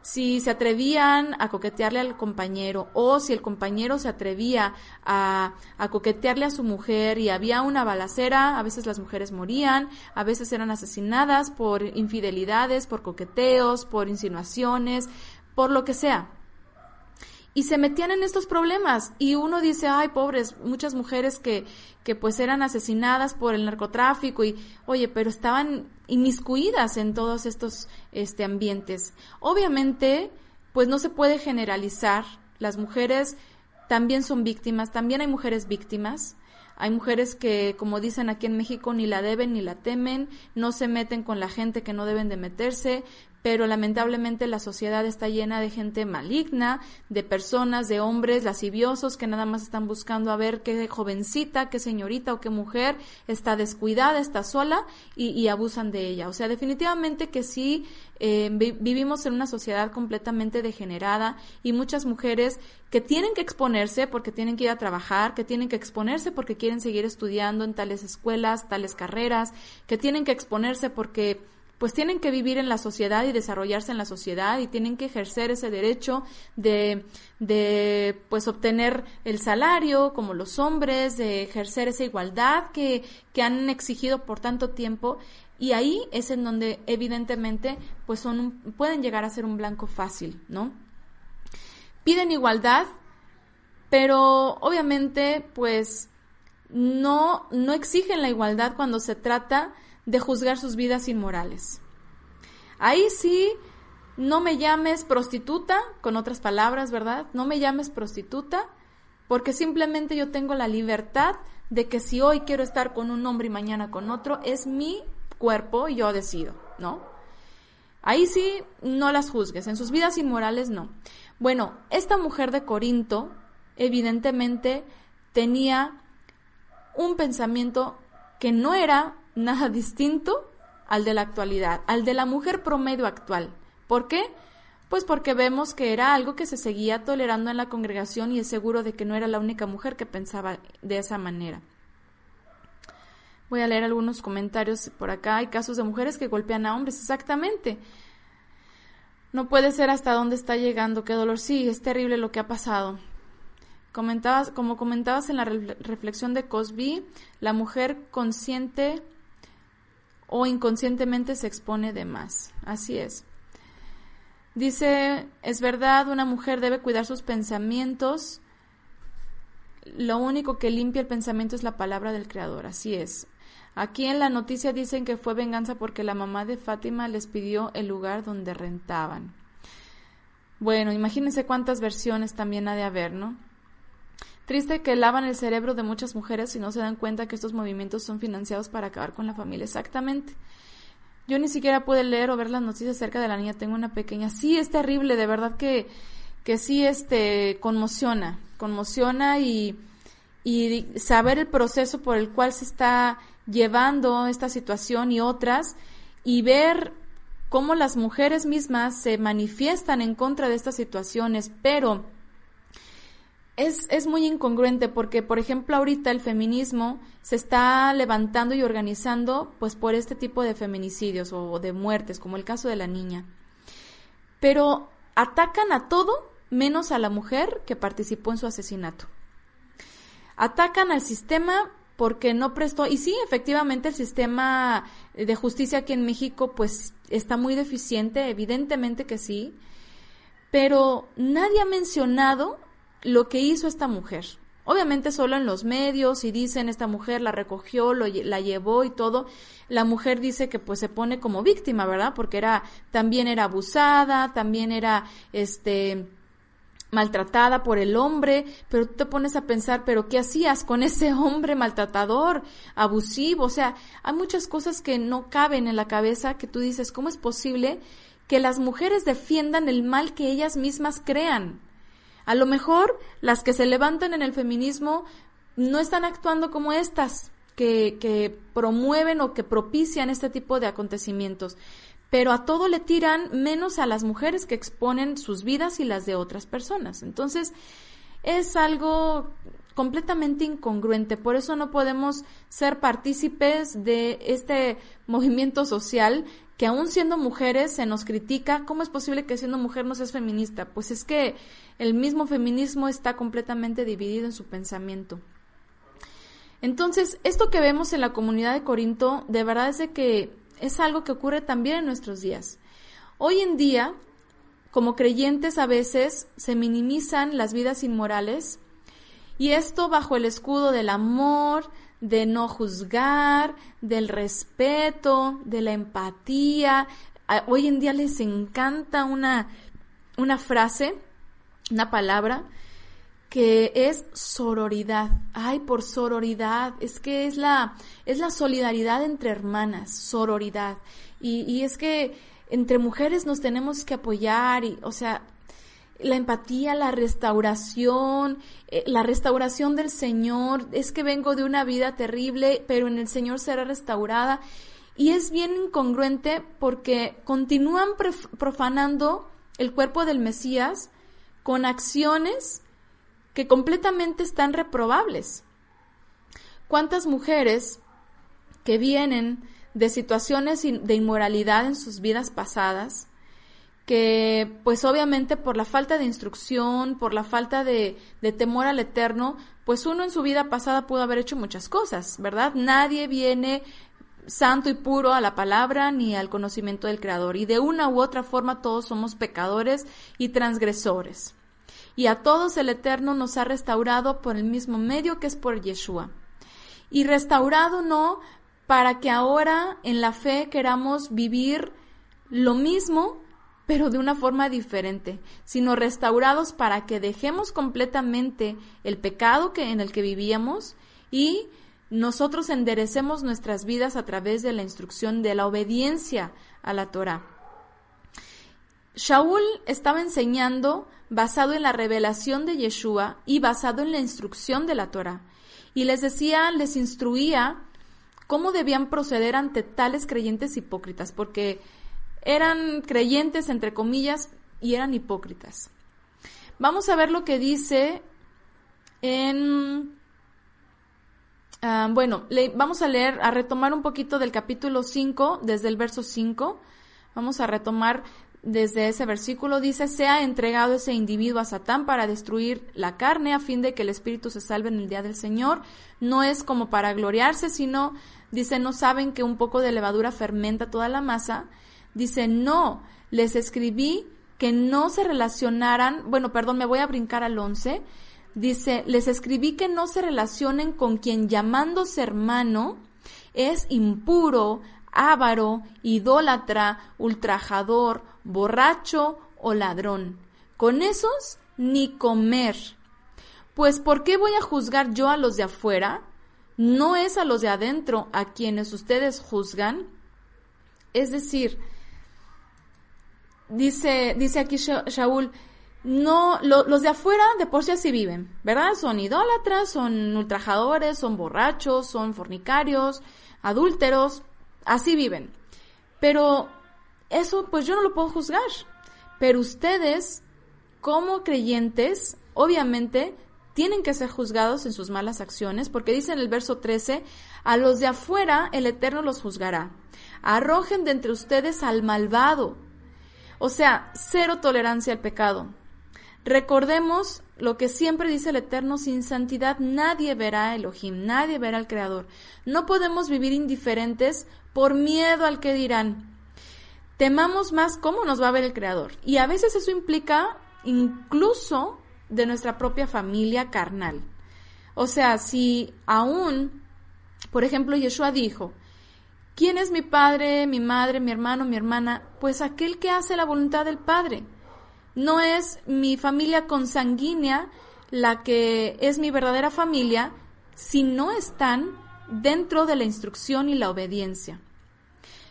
A: Si se atrevían a coquetearle al compañero o si el compañero se atrevía a, a coquetearle a su mujer y había una balacera, a veces las mujeres morían, a veces eran asesinadas por infidelidades, por coqueteos, por insinuaciones, por lo que sea y se metían en estos problemas. Y uno dice, ay, pobres, muchas mujeres que, que pues eran asesinadas por el narcotráfico y, oye, pero estaban inmiscuidas en todos estos este, ambientes. Obviamente, pues no se puede generalizar, las mujeres también son víctimas, también hay mujeres víctimas, hay mujeres que, como dicen aquí en México, ni la deben ni la temen, no se meten con la gente que no deben de meterse, pero lamentablemente la sociedad está llena de gente maligna, de personas, de hombres lasciviosos que nada más están buscando a ver qué jovencita, qué señorita o qué mujer está descuidada, está sola y, abusan de ella. O sea, definitivamente que sí eh, vivimos en una sociedad completamente degenerada y muchas mujeres que tienen que exponerse porque tienen que ir a trabajar, que tienen que exponerse porque quieren seguir estudiando en tales escuelas, tales carreras, que tienen que exponerse porque pues tienen que vivir en la sociedad y desarrollarse en la sociedad y tienen que ejercer ese derecho de, de pues obtener el salario como los hombres, de ejercer esa igualdad que, que han exigido por tanto tiempo y ahí es en donde evidentemente pues son pueden llegar a ser un blanco fácil, ¿no? Piden igualdad, pero obviamente pues no, no exigen la igualdad cuando se trata de juzgar sus vidas inmorales. Ahí sí, no me llames prostituta, con otras palabras, ¿verdad? No me llames prostituta, porque simplemente yo tengo la libertad de que si hoy quiero estar con un hombre y mañana con otro, es mi cuerpo y yo decido, ¿no? Ahí sí, no las juzgues, en sus vidas inmorales no. Bueno, esta mujer de Corinto evidentemente tenía un pensamiento que no era nada distinto al de la actualidad, al de la mujer promedio actual. ¿Por qué? Pues porque vemos que era algo que se seguía tolerando en la congregación y es seguro de que no era la única mujer que pensaba de esa manera. Voy a leer algunos comentarios por acá. Hay casos de mujeres que golpean a hombres, exactamente. No puede ser hasta dónde está llegando, qué dolor. Sí, es terrible lo que ha pasado. Comentabas, como comentabas en la reflexión de Cosby, la mujer consciente o inconscientemente se expone de más. Así es. Dice, es verdad, una mujer debe cuidar sus pensamientos. Lo único que limpia el pensamiento es la palabra del Creador. Así es. Aquí en la noticia dicen que fue venganza porque la mamá de Fátima les pidió el lugar donde rentaban. Bueno, imagínense cuántas versiones también ha de haber, ¿no? Triste que lavan el cerebro de muchas mujeres y no se dan cuenta que estos movimientos son financiados para acabar con la familia. Exactamente. Yo ni siquiera pude leer o ver las noticias acerca de la niña. Tengo una pequeña. Sí, es terrible, de verdad que, que sí este, conmociona. Conmociona y, y saber el proceso por el cual se está llevando esta situación y otras y ver cómo las mujeres mismas se manifiestan en contra de estas situaciones, pero es, muy incongruente porque, por ejemplo, ahorita el feminismo se está levantando y organizando pues por este tipo de feminicidios o de muertes, como el caso de la niña. Pero atacan a todo menos a la mujer que participó en su asesinato. Atacan al sistema porque no prestó, y sí, efectivamente el sistema de justicia aquí en México pues está muy deficiente, evidentemente que sí, pero nadie ha mencionado lo que hizo esta mujer. Obviamente solo en los medios y dicen esta mujer la recogió, lo, la llevó y todo. La mujer dice que pues se pone como víctima, ¿verdad? Porque era también era abusada, también era este maltratada por el hombre, pero tú te pones a pensar, pero ¿qué hacías con ese hombre maltratador, abusivo? O sea, hay muchas cosas que no caben en la cabeza que tú dices, ¿cómo es posible que las mujeres defiendan el mal que ellas mismas crean? A lo mejor las que se levantan en el feminismo no están actuando como estas, que, que promueven o que propician este tipo de acontecimientos pero a todo le tiran menos a las mujeres que exponen sus vidas y las de otras personas. Entonces, es algo completamente incongruente. Por eso no podemos ser partícipes de este movimiento social que aún siendo mujeres se nos critica. ¿Cómo es posible que siendo mujer no seas feminista? Pues es que el mismo feminismo está completamente dividido en su pensamiento. Entonces, esto que vemos en la comunidad de Corinto, de verdad es que es algo que ocurre también en nuestros días. Hoy en día, como creyentes a veces se minimizan las vidas inmorales y esto bajo el escudo del amor, de no juzgar, del respeto, de la empatía. Hoy en día les encanta una, una frase, una palabra que es sororidad. Ay, por sororidad, es que es la, es la solidaridad entre hermanas, sororidad. Y, y es que entre mujeres nos tenemos que apoyar y, o sea, la empatía, la restauración, eh, la restauración del Señor. Es que vengo de una vida terrible, pero en el Señor será restaurada. Y es bien incongruente porque continúan profanando el cuerpo del Mesías con acciones que completamente están reprobables. ¿Cuántas mujeres que vienen de situaciones de inmoralidad en sus vidas pasadas, que pues obviamente por la falta de instrucción, por la falta de, temor al eterno, pues uno en su vida pasada pudo haber hecho muchas cosas, ¿verdad? Nadie viene santo y puro a la palabra ni al conocimiento del Creador. Y de una u otra forma todos somos pecadores y transgresores. Y a todos el Eterno nos ha restaurado por el mismo medio que es por Yeshua. Y restaurado no para que ahora en la fe queramos vivir lo mismo, pero de una forma diferente, sino restaurados para que dejemos completamente el pecado que en el que vivíamos y nosotros enderecemos nuestras vidas a través de la instrucción de la obediencia a la Torah. Shaul estaba enseñando basado en la revelación de Yeshua y basado en la instrucción de la Torah. Y les decía, les instruía cómo debían proceder ante tales creyentes hipócritas, porque eran creyentes, entre comillas, y eran hipócritas. Vamos a ver lo que dice en Ah, bueno, le, vamos a leer, a retomar un poquito del capítulo 5, desde el verso 5. Vamos a retomar desde ese versículo. Dice, sea entregado ese individuo a Satán para destruir la carne a fin de que el espíritu se salve en el día del Señor. No es como para gloriarse, sino, dice, no saben que un poco de levadura fermenta toda la masa. Dice, no, les escribí que no se relacionaran, bueno, perdón, me voy a brincar al 11 Dice, les escribí que no se relacionen con quien llamándose hermano es impuro, avaro, idólatra, ultrajador, borracho o ladrón. Con esos ni comer. Pues ¿por qué voy a juzgar yo a los de afuera? ¿No es a los de adentro a quienes ustedes juzgan? Es decir, dice, dice aquí Shaul, no, los de afuera de por sí así viven, ¿verdad? Son idólatras, son ultrajadores, son borrachos, son fornicarios, adúlteros, así viven. Pero eso pues yo no lo puedo juzgar. Pero ustedes, como creyentes, obviamente tienen que ser juzgados en sus malas acciones, porque dice en el verso 13, a los de afuera el Eterno los juzgará. Arrojen de entre ustedes al malvado. O sea, cero tolerancia al pecado. Recordemos lo que siempre dice el Eterno, sin santidad nadie verá a Elohim, nadie verá al Creador. No podemos vivir indiferentes por miedo al que dirán. Temamos más cómo nos va a ver el Creador. Y a veces eso implica incluso de nuestra propia familia carnal. O sea, si aún, por ejemplo, Yeshua dijo, ¿quién es mi padre, mi madre, mi hermano, mi hermana? Pues aquel que hace la voluntad del Padre. No es mi familia consanguínea la que es mi verdadera familia si no están dentro de la instrucción y la obediencia.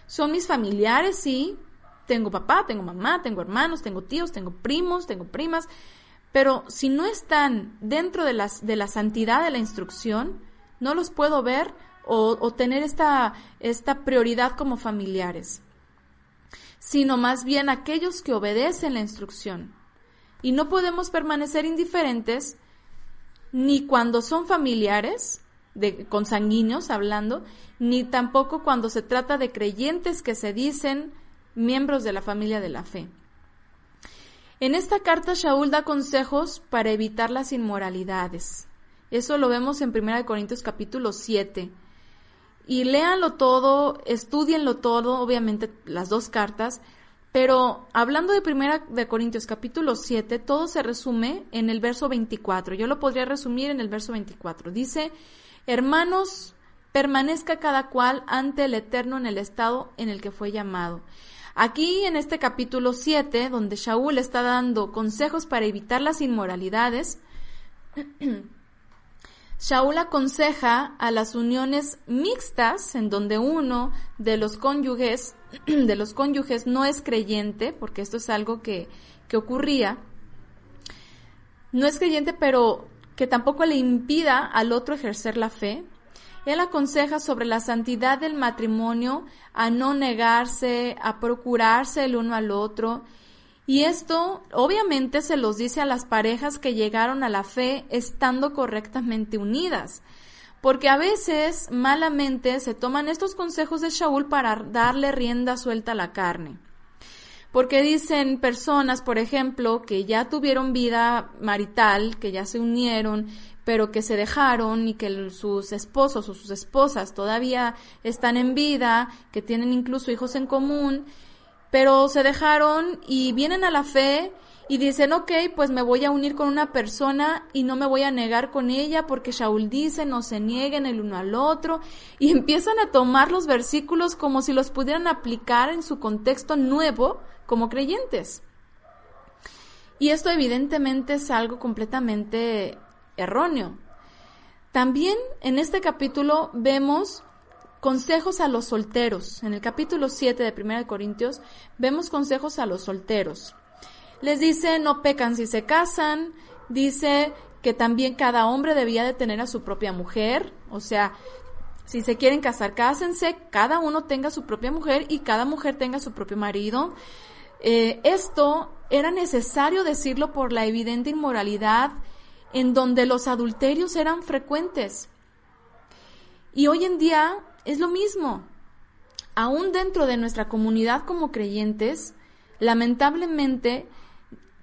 A: Son mis familiares, sí. Tengo papá, tengo mamá, tengo hermanos, tengo tíos, tengo primos, tengo primas, pero si no están dentro de, las, de la santidad de la instrucción, no los puedo ver o, tener esta, esta prioridad como familiares sino más bien aquellos que obedecen la instrucción. Y no podemos permanecer indiferentes ni cuando son familiares, de consanguíneos hablando, ni tampoco cuando se trata de creyentes que se dicen miembros de la familia de la fe. En esta carta Shaul da consejos para evitar las inmoralidades. Eso lo vemos en 1 Corintios capítulo 7 y léanlo todo, estudienlo todo, obviamente las dos cartas, pero hablando de Primera de Corintios capítulo 7, todo se resume en el verso 24. Yo lo podría resumir en el verso 24. Dice, hermanos, permanezca cada cual ante el Eterno en el estado en el que fue llamado. Aquí en este capítulo 7, donde Shaul está dando consejos para evitar las inmoralidades, Shaul aconseja a las uniones mixtas en donde uno de los cónyuges de los cónyuges no es creyente, porque esto es algo que, que ocurría, no es creyente, pero que tampoco le impida al otro ejercer la fe. Él aconseja sobre la santidad del matrimonio, a no negarse, a procurarse el uno al otro y esto obviamente se los dice a las parejas que llegaron a la fe estando correctamente unidas, porque a veces malamente se toman estos consejos de Shaul para darle rienda suelta a la carne. Porque dicen personas, por ejemplo, que ya tuvieron vida marital, que ya se unieron, pero que se dejaron y que sus esposos o sus esposas todavía están en vida, que tienen incluso hijos en común, pero se dejaron y vienen a la fe y dicen, ok, pues me voy a unir con una persona y no me voy a negar con ella porque Shaul dice, no se nieguen el uno al otro y empiezan a tomar los versículos como si los pudieran aplicar en su contexto nuevo como creyentes. Y esto evidentemente es algo completamente erróneo. También en este capítulo vemos consejos a los solteros. En el capítulo 7 de 1 Corintios vemos consejos a los solteros. Les dice no pecan si se casan, dice que también cada hombre debía de tener a su propia mujer, o sea, si se quieren casar, cásense, cada uno tenga su propia mujer y cada mujer tenga su propio marido. Eh, esto era necesario decirlo por la evidente inmoralidad en donde los adulterios eran frecuentes. Y hoy en día es lo mismo. Aún dentro de nuestra comunidad como creyentes, lamentablemente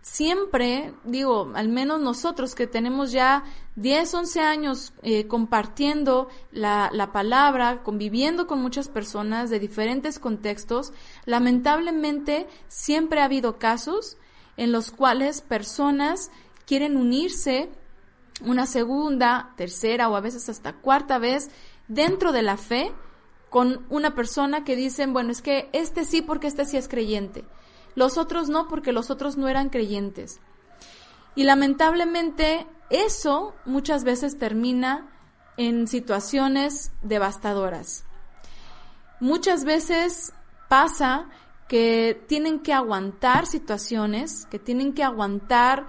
A: siempre, digo, al menos nosotros que tenemos ya 10, 11 años eh, compartiendo la, la, palabra, conviviendo con muchas personas de diferentes contextos, lamentablemente siempre ha habido casos en los cuales personas quieren unirse una segunda, tercera o a veces hasta cuarta vez dentro de la fe con una persona que dicen, bueno, es que este sí porque este sí es creyente los otros no porque los otros no eran creyentes. Y lamentablemente eso muchas veces termina en situaciones devastadoras. Muchas veces pasa que tienen que aguantar situaciones, que tienen que aguantar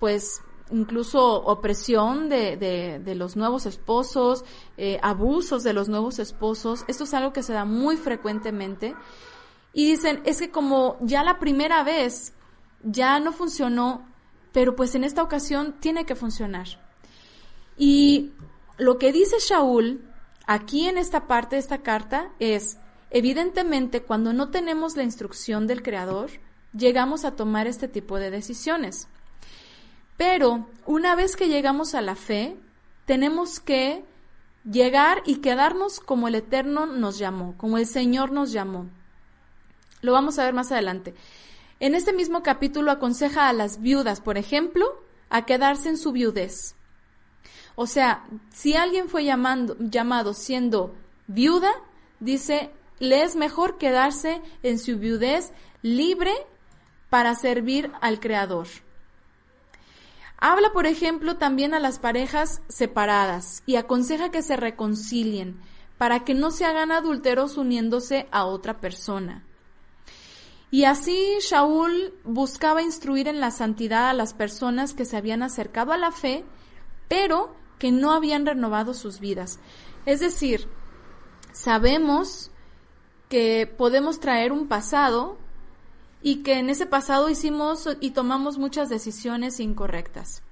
A: pues incluso opresión de, de, los nuevos esposos, eh, abusos de los nuevos esposos. Esto es algo que se da muy frecuentemente y dicen, es que como ya la primera vez ya no funcionó, pero pues en esta ocasión tiene que funcionar. Y lo que dice Shaul aquí en esta parte de esta carta es, evidentemente cuando no tenemos la instrucción del Creador, llegamos a tomar este tipo de decisiones. Pero una vez que llegamos a la fe, tenemos que llegar y quedarnos como el Eterno nos llamó, como el Señor nos llamó. Lo vamos a ver más adelante. En este mismo capítulo aconseja a las viudas, por ejemplo, a quedarse en su viudez. O sea, si alguien fue llamando, llamado siendo viuda, dice, le es mejor quedarse en su viudez libre para servir al Creador. Habla, por ejemplo, también a las parejas separadas y aconseja que se reconcilien para que no se hagan adúlteros uniéndose a otra persona. Y así Shaul buscaba instruir en la santidad a las personas que se habían acercado a la fe, pero que no habían renovado sus vidas. Es decir, sabemos que podemos traer un pasado y que en ese pasado hicimos y tomamos muchas decisiones incorrectas.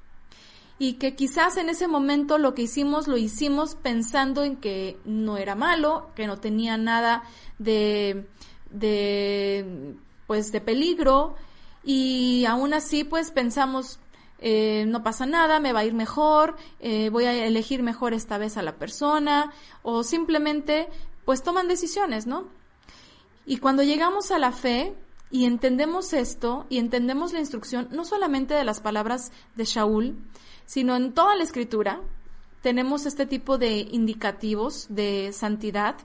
A: Y que quizás en ese momento lo que hicimos lo hicimos pensando en que no era malo, que no tenía nada de, de pues de peligro y aún así pues pensamos eh, no pasa nada, me va a ir mejor, eh, voy a elegir mejor esta vez a la persona o simplemente pues toman decisiones, ¿no? Y cuando llegamos a la fe y entendemos esto y entendemos la instrucción no solamente de las palabras de Shaul, sino en toda la escritura, tenemos este tipo de indicativos de santidad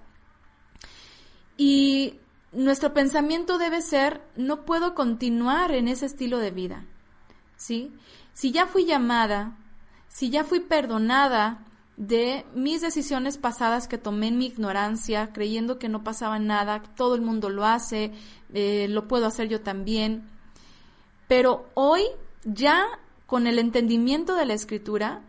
A: y nuestro pensamiento debe ser, no puedo continuar en ese estilo de vida. ¿Sí? Si ya fui llamada, si ya fui perdonada de mis decisiones pasadas que tomé en mi ignorancia, creyendo que no pasaba nada, todo el mundo lo hace, eh, lo puedo hacer yo también. Pero hoy, ya con el entendimiento de la escritura,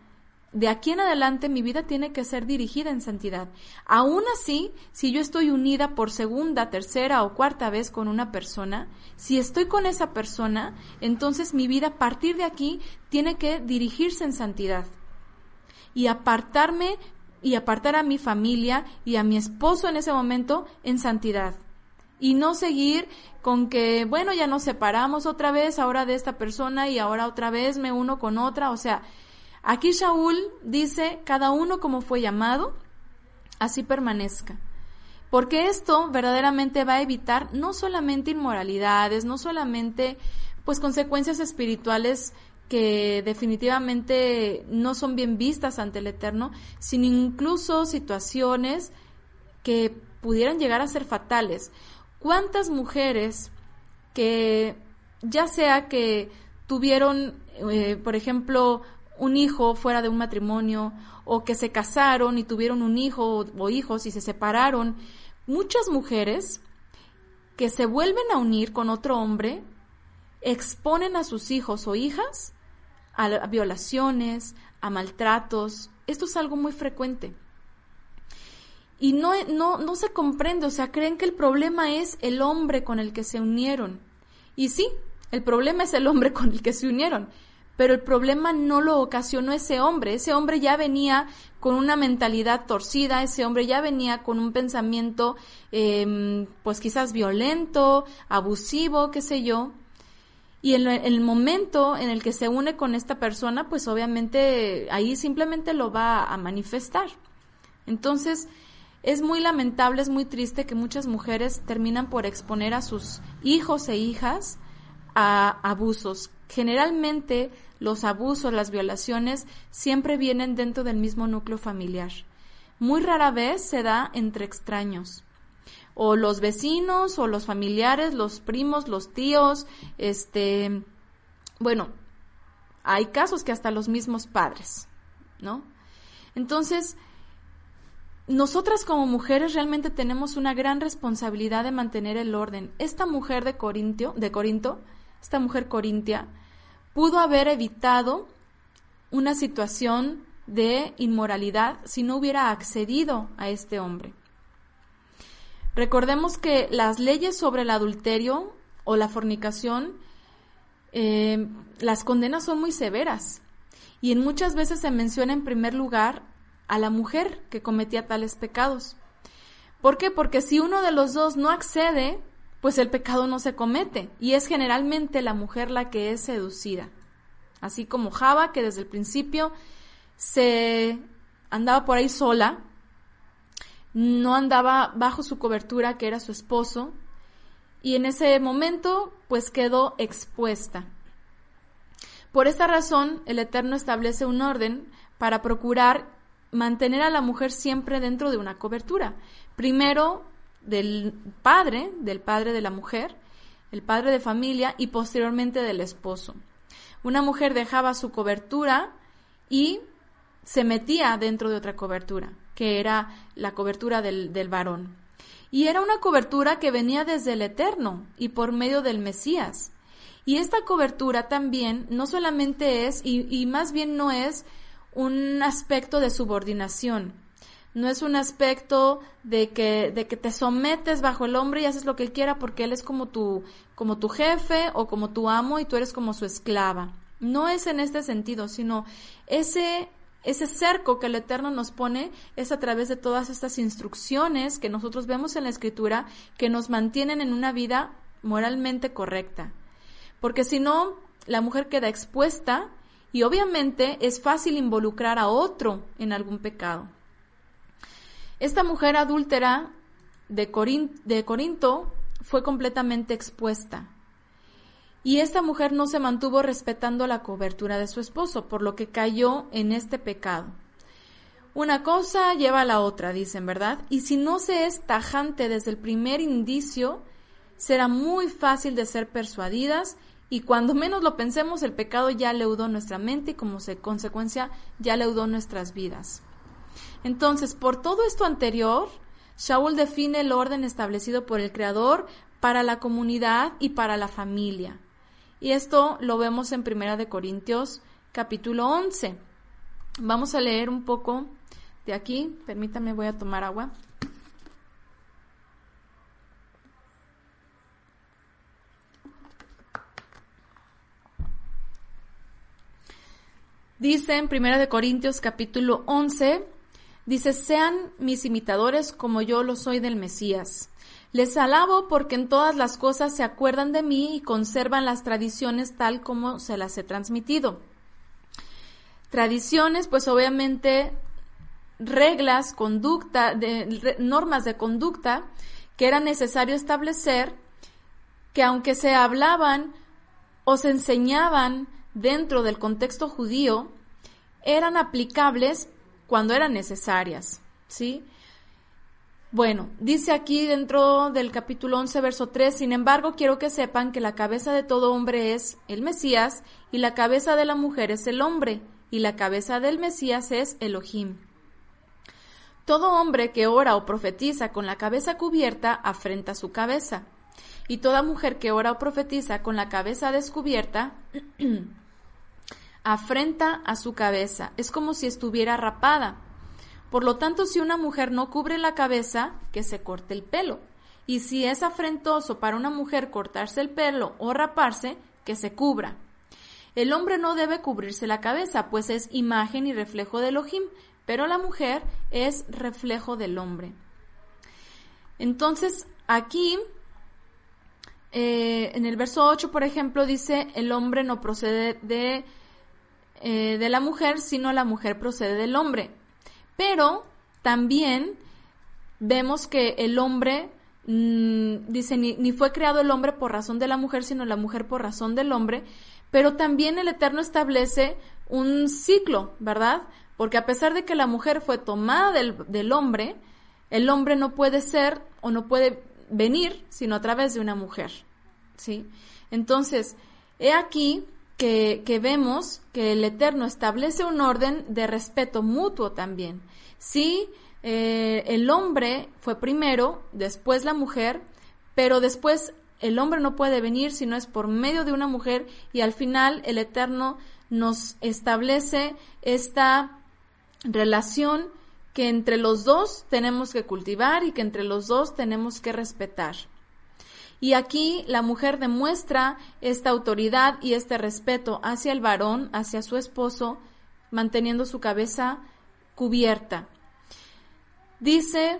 A: de aquí en adelante mi vida tiene que ser dirigida en santidad. Aún así, si yo estoy unida por segunda, tercera o cuarta vez con una persona, si estoy con esa persona, entonces mi vida a partir de aquí tiene que dirigirse en santidad y apartarme y apartar a mi familia y a mi esposo en ese momento en santidad. Y no seguir con que, bueno, ya nos separamos otra vez ahora de esta persona y ahora otra vez me uno con otra. O sea, aquí Shaul dice, cada uno como fue llamado, así permanezca. Porque esto verdaderamente va a evitar no solamente inmoralidades, no solamente pues consecuencias espirituales que definitivamente no son bien vistas ante el Eterno, sino incluso situaciones que pudieran llegar a ser fatales. ¿Cuántas mujeres que ya sea que tuvieron, eh, por ejemplo, un hijo fuera de un matrimonio o que se casaron y tuvieron un hijo o hijos y se separaron, muchas mujeres que se vuelven a unir con otro hombre exponen a sus hijos o hijas a violaciones, a maltratos. Esto es algo muy frecuente. Y no, no, no se comprende, o sea, creen que el problema es el hombre con el que se unieron. Y sí, el problema es el hombre con el que se unieron, pero el problema no lo ocasionó ese hombre. Ese hombre ya venía con una mentalidad torcida, ese hombre ya venía con un pensamiento, em, pues quizás violento, abusivo, qué sé yo. Y en, el momento en el que se une con esta persona, pues obviamente ahí simplemente lo va a manifestar. Entonces, es muy lamentable, es muy triste que muchas mujeres terminan por exponer a sus hijos e hijas a abusos. Generalmente los abusos, las violaciones siempre vienen dentro del mismo núcleo familiar. Muy rara vez se da entre extraños o los vecinos o los familiares, los primos, los tíos, este, bueno, hay casos que hasta los mismos padres, ¿no? Entonces, nosotras como mujeres realmente tenemos una gran responsabilidad de mantener el orden. Esta mujer de Corintio, de Corinto, esta mujer corintia, pudo haber evitado una situación de inmoralidad si no hubiera accedido a este hombre. Recordemos que las leyes sobre el adulterio o la fornicación, eh, las condenas son muy severas y en muchas veces se menciona en primer lugar a la mujer que cometía tales pecados. ¿Por qué? Porque si uno de los dos no accede, pues el pecado no se comete y es generalmente la mujer la que es seducida. Así como Java, que desde el principio se andaba por ahí sola, no andaba bajo su cobertura, que era su esposo, y en ese momento pues quedó expuesta. Por esta razón, el Eterno establece un orden para procurar mantener a la mujer siempre dentro de una cobertura. Primero del padre, del padre de la mujer, el padre de familia y posteriormente del esposo. Una mujer dejaba su cobertura y se metía dentro de otra cobertura que era la cobertura del, del varón. Y era una cobertura que venía desde el Eterno y por medio del Mesías. Y esta cobertura también no solamente es, y, y, más bien no es, un aspecto de subordinación. No es un aspecto de que, de que te sometes bajo el hombre y haces lo que él quiera porque él es como tu, como tu jefe o como tu amo y tú eres como su esclava. No es en este sentido, sino ese ese cerco que el Eterno nos pone es a través de todas estas instrucciones que nosotros vemos en la Escritura que nos mantienen en una vida moralmente correcta. Porque si no, la mujer queda expuesta y obviamente es fácil involucrar a otro en algún pecado. Esta mujer adúltera de, de Corinto fue completamente expuesta. Y esta mujer no se mantuvo respetando la cobertura de su esposo, por lo que cayó en este pecado. Una cosa lleva a la otra, dicen, ¿verdad? Y si no se es tajante desde el primer indicio, será muy fácil de ser persuadidas y cuando menos lo pensemos, el pecado ya leudó nuestra mente y como consecuencia ya leudó nuestras vidas. Entonces, por todo esto anterior, Shaul define el orden establecido por el Creador para la comunidad y para la familia. Y esto lo vemos en Primera de Corintios capítulo 11. Vamos a leer un poco de aquí. Permítame, voy a tomar agua. Dice en Primera de Corintios capítulo 11, Dice, sean mis imitadores como yo lo soy del Mesías. Les alabo porque en todas las cosas se acuerdan de mí y conservan las tradiciones tal como se las he transmitido. Tradiciones, pues obviamente reglas, conducta, normas de conducta que era necesario establecer, que aunque se hablaban o se enseñaban dentro del contexto judío, eran aplicables cuando eran necesarias, ¿sí? Bueno, dice aquí dentro del capítulo 11, verso 3, sin embargo, quiero que sepan que la cabeza de todo hombre es el Mesías y la cabeza de la mujer es el hombre y la cabeza del Mesías es Elohim. Todo hombre que ora o profetiza con la cabeza cubierta afrenta su cabeza, y toda mujer que ora o profetiza con la cabeza descubierta afrenta a su cabeza. Es como si estuviera rapada. Por lo tanto, si una mujer no cubre la cabeza, que se corte el pelo. Y si es afrentoso para una mujer cortarse el pelo o raparse, que se cubra. El hombre no debe cubrirse la cabeza, pues es imagen y reflejo de Elohim, pero la mujer es reflejo del hombre. Entonces, aquí, eh, en el verso 8, por ejemplo, dice, el hombre no procede de, eh, de la mujer, sino la mujer procede del hombre. Pero también vemos que el hombre, mm, dice, ni, fue creado el hombre por razón de la mujer, sino la mujer por razón del hombre, pero también el Eterno establece un ciclo, ¿verdad? Porque a pesar de que la mujer fue tomada del, hombre, el hombre no puede ser o no puede venir sino a través de una mujer, ¿sí? Entonces, he aquí que, vemos que el Eterno establece un orden de respeto mutuo también. Sí, eh, el hombre fue primero, después la mujer, pero después el hombre no puede venir si no es por medio de una mujer y al final el Eterno nos establece esta relación que entre los dos tenemos que cultivar y que entre los dos tenemos que respetar. Y aquí la mujer demuestra esta autoridad y este respeto hacia el varón, hacia su esposo, manteniendo su cabeza cubierta. Dice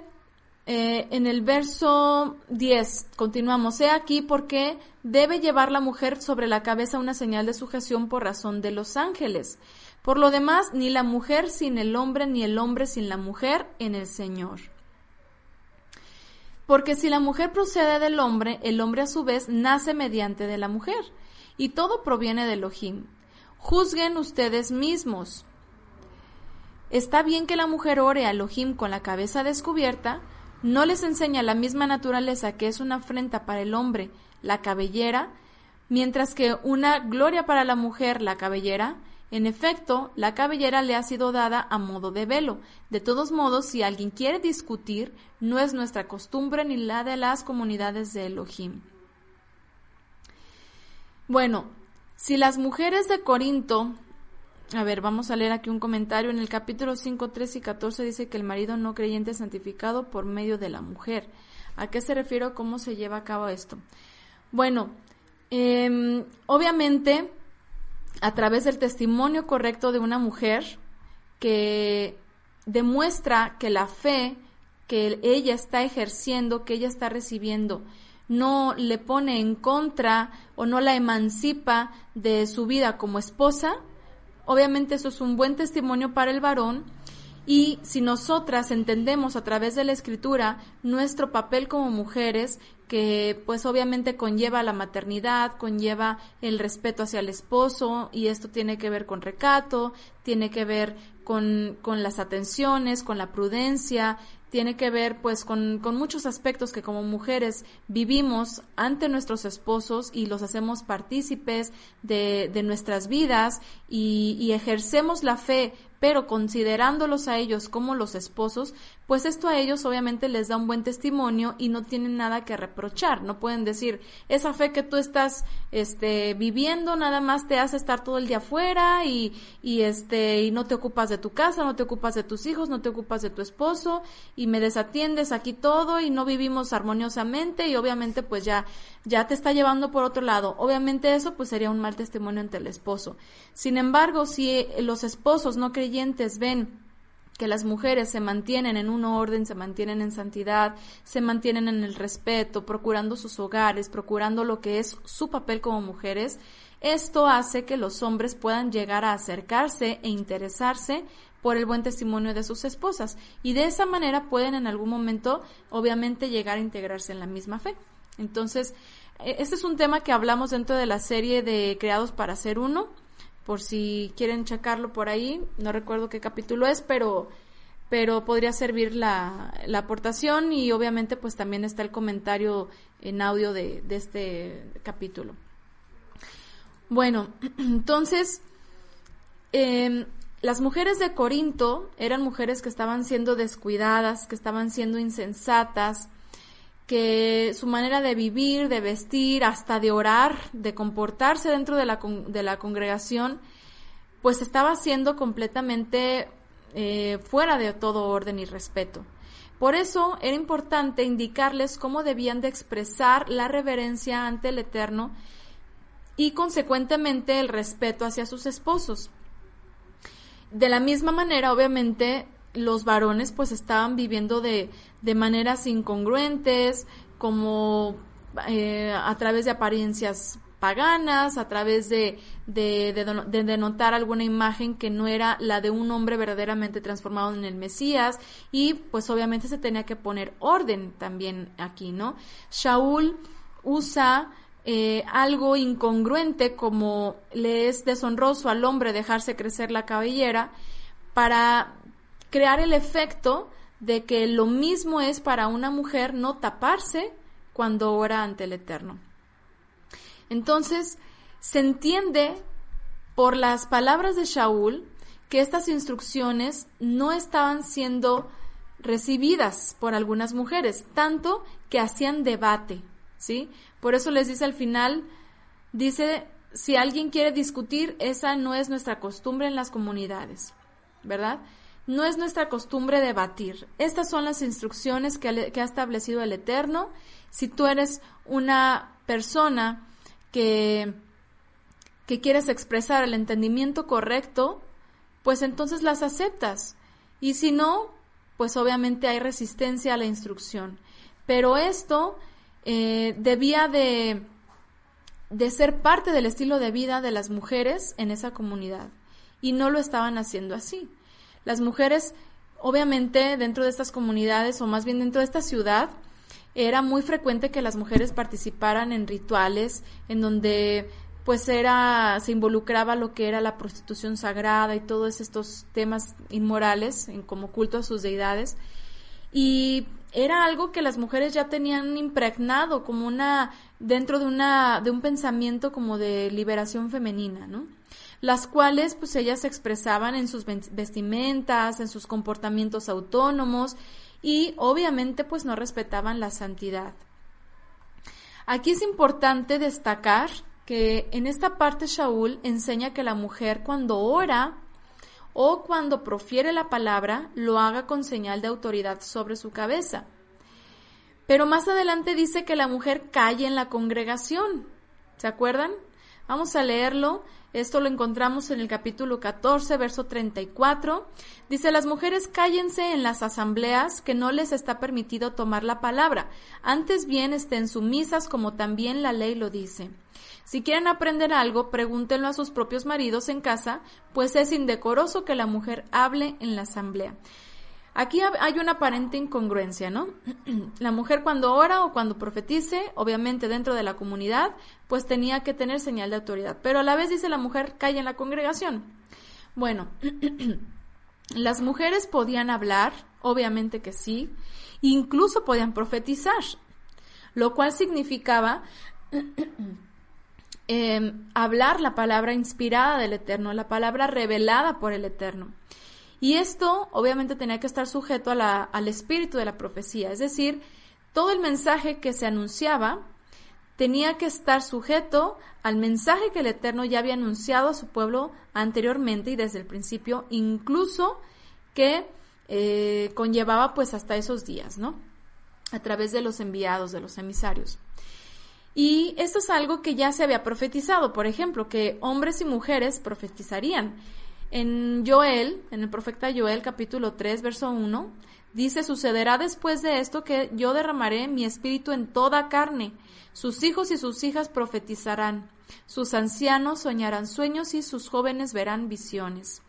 A: eh, en el verso 10, continuamos, he aquí porque debe llevar la mujer sobre la cabeza una señal de sujeción por razón de los ángeles. Por lo demás, ni la mujer sin el hombre, ni el hombre sin la mujer en el Señor. Porque si la mujer procede del hombre, el hombre a su vez nace mediante de la mujer, y todo proviene de Elohim. Juzguen ustedes mismos. ¿Está bien que la mujer ore a Elohim con la cabeza descubierta? no les enseña la misma naturaleza que es una afrenta para el hombre, la cabellera, mientras que una gloria para la mujer, la cabellera, en efecto, la cabellera le ha sido dada a modo de velo. De todos modos, si alguien quiere discutir, no es nuestra costumbre ni la de las comunidades de Elohim. Bueno, si las mujeres de Corinto a ver, vamos a leer aquí un comentario. En el capítulo 5, 3 y 14 dice que el marido no creyente es santificado por medio de la mujer. ¿A qué se refiere cómo se lleva a cabo esto? Bueno, em, obviamente, a través del testimonio correcto de una mujer que demuestra que la fe que ella está ejerciendo, que ella está recibiendo, no le pone en contra o no la emancipa de su vida como esposa, Obviamente eso es un buen testimonio para el varón y si nosotras entendemos a través de la escritura nuestro papel como mujeres, que pues obviamente conlleva la maternidad, conlleva el respeto hacia el esposo y esto tiene que ver con recato, tiene que ver con, con las atenciones, con la prudencia, tiene que ver pues con, con, muchos aspectos que como mujeres vivimos ante nuestros esposos y los hacemos partícipes de, de nuestras vidas y, y ejercemos la fe pero considerándolos a ellos como los esposos, pues esto a ellos obviamente les da un buen testimonio y no tienen nada que reprochar, no pueden decir, esa fe que tú estás este viviendo nada más te hace estar todo el día afuera y, este y no te ocupas de tu casa, no te ocupas de tus hijos, no te ocupas de tu esposo y me desatiendes aquí todo y no vivimos armoniosamente y obviamente pues ya ya te está llevando por otro lado. Obviamente eso pues sería un mal testimonio ante el esposo. Sin embargo, si los esposos no ven que las mujeres se mantienen en un orden, se mantienen en santidad, se mantienen en el respeto, procurando sus hogares, procurando lo que es su papel como mujeres, esto hace que los hombres puedan llegar a acercarse e interesarse por el buen testimonio de sus esposas y de esa manera pueden en algún momento obviamente llegar a integrarse en la misma fe. Entonces, e, este es un tema que hablamos dentro de la serie de Creados para ser uno, por si quieren checarlo por ahí, no recuerdo qué capítulo es, pero pero podría servir la, la aportación y obviamente pues también está el comentario en audio de, de este capítulo. Bueno, entonces, eh, las mujeres de Corinto eran mujeres que estaban siendo descuidadas, que estaban siendo insensatas, que su manera de vivir, de vestir, hasta de orar, de comportarse dentro de la, de la congregación, pues estaba siendo completamente eh, fuera de todo orden y respeto. Por eso era importante indicarles cómo debían de expresar la reverencia ante el Eterno y consecuentemente el respeto hacia sus esposos. De la misma manera, obviamente, los varones pues estaban viviendo de, de maneras incongruentes, como eh, a través de apariencias paganas, a través de, de, de, denotar alguna imagen que no era la de un hombre verdaderamente transformado en el Mesías, y pues obviamente se tenía que poner orden también aquí, ¿no? Shaul usa eh, algo incongruente como le es deshonroso al hombre dejarse crecer la cabellera para crear el efecto de que lo mismo es para una mujer no taparse cuando ora ante el Eterno. Entonces, se entiende por las palabras de Shaul que estas instrucciones no estaban siendo recibidas por algunas mujeres, tanto que hacían debate, ¿sí? Por eso les dice al final, dice, si alguien quiere discutir, esa no es nuestra costumbre en las comunidades, ¿verdad? No es nuestra costumbre debatir. Estas son las instrucciones que, ha establecido el Eterno. Si tú eres una persona que, que quieres expresar el entendimiento correcto, pues entonces las aceptas. Y si no, pues obviamente hay resistencia a la instrucción. Pero esto eh, debía de, de ser parte del estilo de vida de las mujeres en esa comunidad y no lo estaban haciendo así. Las mujeres, obviamente, dentro de estas comunidades o más bien dentro de esta ciudad, era muy frecuente que las mujeres participaran en rituales en donde pues era se involucraba lo que era la prostitución sagrada y todos estos temas inmorales en como culto a sus deidades y era algo que las mujeres ya tenían impregnado como una dentro de una de un pensamiento como de liberación femenina, ¿no? Las cuales pues ellas se expresaban en sus vestimentas, en sus comportamientos autónomos y obviamente pues no respetaban la santidad. Aquí es importante destacar que en esta parte Shaul enseña que la mujer cuando ora o cuando profiere la palabra lo haga con señal de autoridad sobre su cabeza. Pero más adelante dice que la mujer calle en la congregación. ¿Se acuerdan? Vamos a leerlo. Esto lo encontramos en el capítulo 14, verso 34. Dice, las mujeres cállense en las asambleas que no les está permitido tomar la palabra. Antes bien estén sumisas como también la ley lo dice. Si quieren aprender algo, pregúntenlo a sus propios maridos en casa, pues es indecoroso que la mujer hable en la asamblea. Aquí hay una aparente incongruencia, ¿no? La mujer cuando ora o cuando profetice, obviamente dentro de la comunidad, pues tenía que tener señal de autoridad, pero a la vez dice la mujer, calla en la congregación. Bueno, las mujeres podían hablar, obviamente que sí, incluso podían profetizar, lo cual significaba Em, hablar la palabra inspirada del Eterno, la palabra revelada por el Eterno. Y esto obviamente tenía que estar sujeto al espíritu de la profecía, es decir, todo el mensaje que se anunciaba tenía que estar sujeto al mensaje que el Eterno ya había anunciado a su pueblo anteriormente y desde el principio, incluso que eh, conllevaba pues hasta esos días, ¿no? A través de los enviados, de los emisarios. Y esto es algo que ya se había profetizado, por ejemplo, que hombres y mujeres profetizarían. En Joel, en el profeta Joel capítulo 3, verso 1, dice, sucederá después de esto que yo derramaré mi espíritu en toda carne. Sus hijos y sus hijas profetizarán, sus ancianos soñarán sueños y sus jóvenes verán visiones.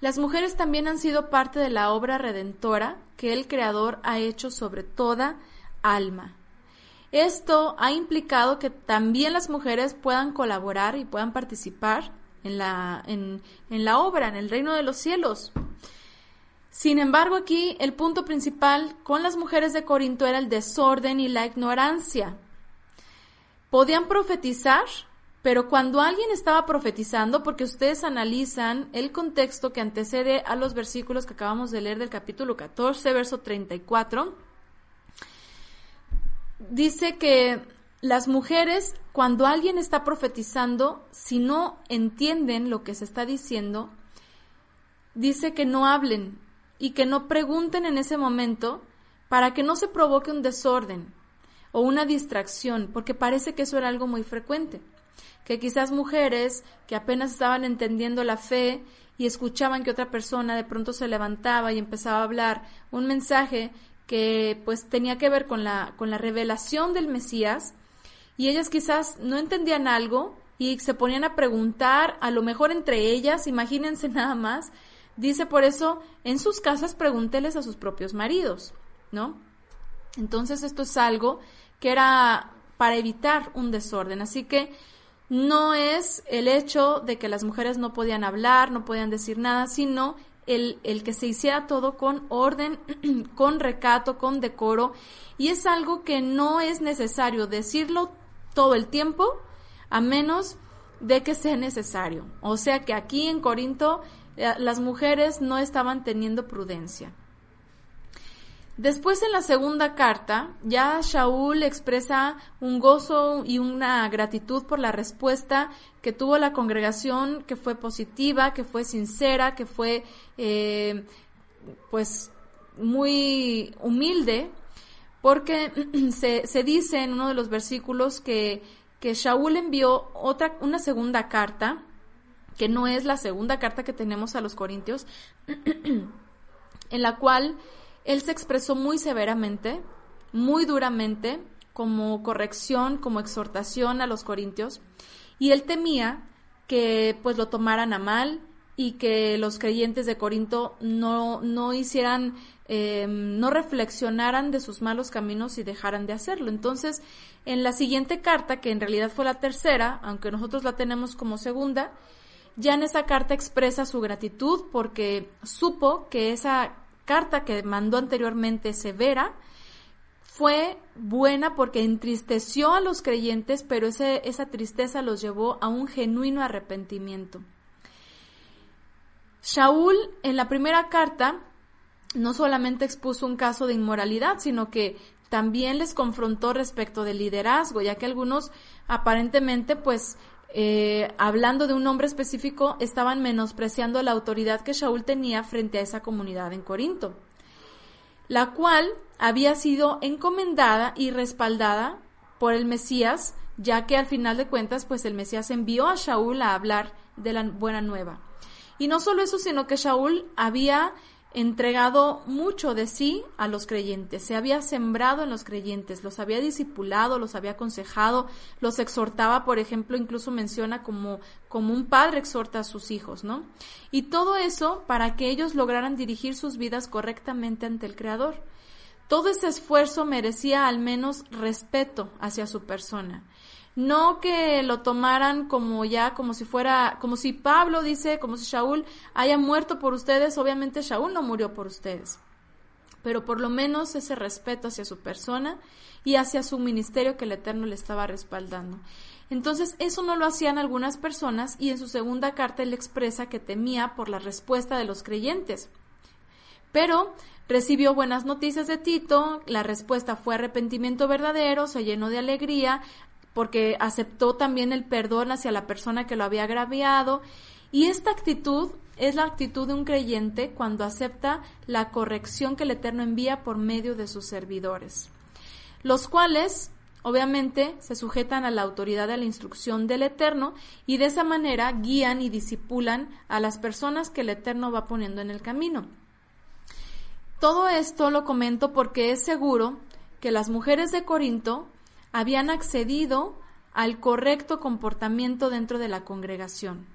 A: Las mujeres también han sido parte de la obra redentora que el Creador ha hecho sobre toda alma. Esto ha implicado que también las mujeres puedan colaborar y puedan participar en la, en, la obra, en el reino de los cielos. Sin embargo, aquí el punto principal con las mujeres de Corinto era el desorden y la ignorancia. Podían profetizar, pero cuando alguien estaba profetizando, porque ustedes analizan el contexto que antecede a los versículos que acabamos de leer del capítulo 14, verso 34, dice que las mujeres, cuando alguien está profetizando, si no entienden lo que se está diciendo, dice que no hablen y que no pregunten en ese momento para que no se provoque un desorden o una distracción, porque parece que eso era algo muy frecuente, que quizás mujeres que apenas estaban entendiendo la fe y escuchaban que otra persona de pronto se levantaba y empezaba a hablar un mensaje que pues tenía que ver con la, con la revelación del Mesías y ellas quizás no entendían algo y se ponían a preguntar, a lo mejor entre ellas, imagínense nada más, dice por eso, en sus casas pregúnteles a sus propios maridos, ¿no? Entonces esto es algo que era para evitar un desorden, así que no es el hecho de que las mujeres no podían hablar, no podían decir nada, sino el, el, que se hiciera todo con orden, con recato, con decoro, y es algo que no es necesario decirlo todo el tiempo, a menos de que sea necesario. O sea que aquí en Corinto eh, las mujeres no estaban teniendo prudencia. Después en la segunda carta, ya Shaul expresa un gozo y una gratitud por la respuesta que tuvo la congregación, que fue positiva, que fue sincera, que fue eh, pues muy humilde, porque se, se, dice en uno de los versículos que, que Shaul envió otra, una segunda carta, que no es la segunda carta que tenemos a los Corintios, en la cual él se expresó muy severamente, muy duramente, como corrección, como exhortación a los corintios, y él temía que pues lo tomaran a mal y que los creyentes de Corinto no, no hicieran, em, no reflexionaran de sus malos caminos y dejaran de hacerlo. Entonces, en la siguiente carta, que en realidad fue la tercera, aunque nosotros la tenemos como segunda, ya en esa carta expresa su gratitud porque supo que esa carta que mandó anteriormente severa fue buena porque entristeció a los creyentes, pero ese, esa tristeza los llevó a un genuino arrepentimiento. Shaul en la primera carta no solamente expuso un caso de inmoralidad, sino que también les confrontó respecto del liderazgo, ya que algunos aparentemente pues eh, hablando de un hombre específico, estaban menospreciando la autoridad que Shaul tenía frente a esa comunidad en Corinto, la cual había sido encomendada y respaldada por el Mesías, ya que al final de cuentas, pues el Mesías envió a Shaul a hablar de la buena nueva. Y no solo eso, sino que Shaul había entregado mucho de sí a los creyentes, se había sembrado en los creyentes, los había discipulado, los había aconsejado, los exhortaba, por ejemplo, incluso menciona como, como un padre exhorta a sus hijos, ¿no? Y todo eso para que ellos lograran dirigir sus vidas correctamente ante el Creador. Todo ese esfuerzo merecía al menos respeto hacia su persona no que lo tomaran como ya, como si fuera, como si Pablo dice, como si Shaul haya muerto por ustedes, obviamente Shaul no murió por ustedes, pero por lo menos ese respeto hacia su persona y hacia su ministerio que el Eterno le estaba respaldando. Entonces, eso no lo hacían algunas personas y en su segunda carta él expresa que temía por la respuesta de los creyentes. Pero recibió buenas noticias de Tito, la respuesta fue arrepentimiento verdadero, se llenó de alegría, porque aceptó también el perdón hacia la persona que lo había agraviado. Y esta actitud es la actitud de un creyente cuando acepta la corrección que el Eterno envía por medio de sus servidores, los cuales obviamente se sujetan a la autoridad de la instrucción del Eterno y de esa manera guían y disipulan a las personas que el Eterno va poniendo en el camino. Todo esto lo comento porque es seguro que las mujeres de Corinto habían accedido al correcto comportamiento dentro de la congregación.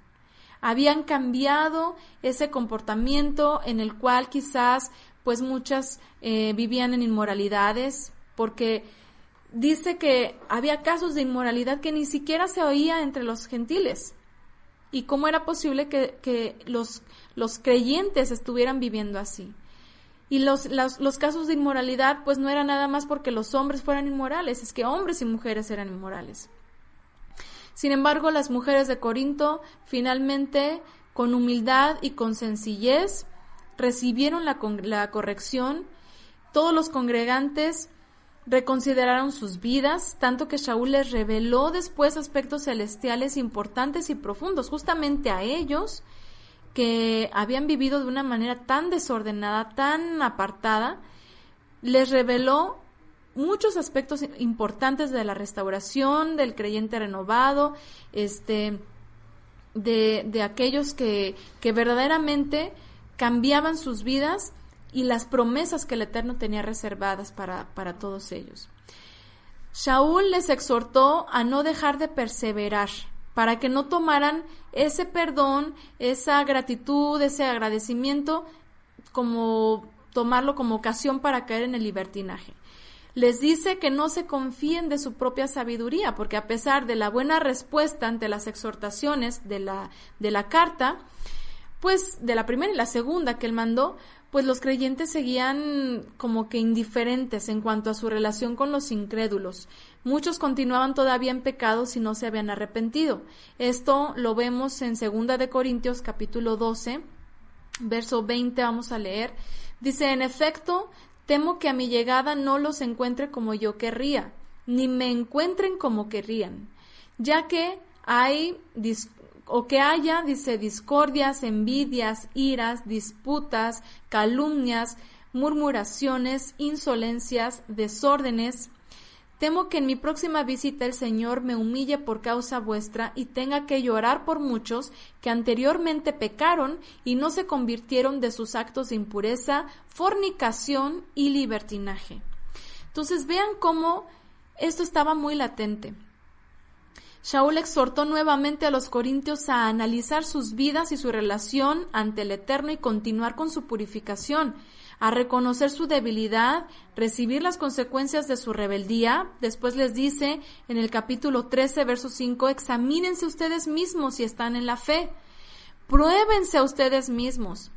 A: Habían cambiado ese comportamiento en el cual quizás pues muchas eh, vivían en inmoralidades, porque dice que había casos de inmoralidad que ni siquiera se oía entre los gentiles. ¿Y cómo era posible que, los, los creyentes estuvieran viviendo así? Y los, los, casos de inmoralidad, pues no era nada más porque los hombres fueran inmorales, es que hombres y mujeres eran inmorales. Sin embargo, las mujeres de Corinto finalmente, con humildad y con sencillez, recibieron la, la corrección. Todos los congregantes reconsideraron sus vidas, tanto que Shaul les reveló después aspectos celestiales importantes y profundos, justamente a ellos que habían vivido de una manera tan desordenada, tan apartada, les reveló muchos aspectos importantes de la restauración, del creyente renovado, este, de, de aquellos que, que verdaderamente cambiaban sus vidas y las promesas que el Eterno tenía reservadas para, para todos ellos. Shaul les exhortó a no dejar de perseverar, para que no tomaran ese perdón, esa gratitud, ese agradecimiento, como tomarlo como ocasión para caer en el libertinaje. Les dice que no se confíen de su propia sabiduría, porque a pesar de la buena respuesta ante las exhortaciones de la, de la carta, pues de la primera y la segunda que él mandó, pues los creyentes seguían como que indiferentes en cuanto a su relación con los incrédulos. Muchos continuaban todavía en pecado si no se habían arrepentido. Esto lo vemos en Segunda de Corintios capítulo 12, verso 20 vamos a leer. Dice, en efecto, temo que a mi llegada no los encuentre como yo querría, ni me encuentren como querrían, ya que hay o que haya, dice, discordias, envidias, iras, disputas, calumnias, murmuraciones, insolencias, desórdenes. Temo que en mi próxima visita el Señor me humille por causa vuestra y tenga que llorar por muchos que anteriormente pecaron y no se convirtieron de sus actos de impureza, fornicación y libertinaje. Entonces vean cómo esto estaba muy latente. Shaul exhortó nuevamente a los corintios a analizar sus vidas y su relación ante el Eterno y continuar con su purificación, a reconocer su debilidad, recibir las consecuencias de su rebeldía. Después les dice en el capítulo 13, verso 5, examínense ustedes mismos si están en la fe. Pruébense a ustedes mismos.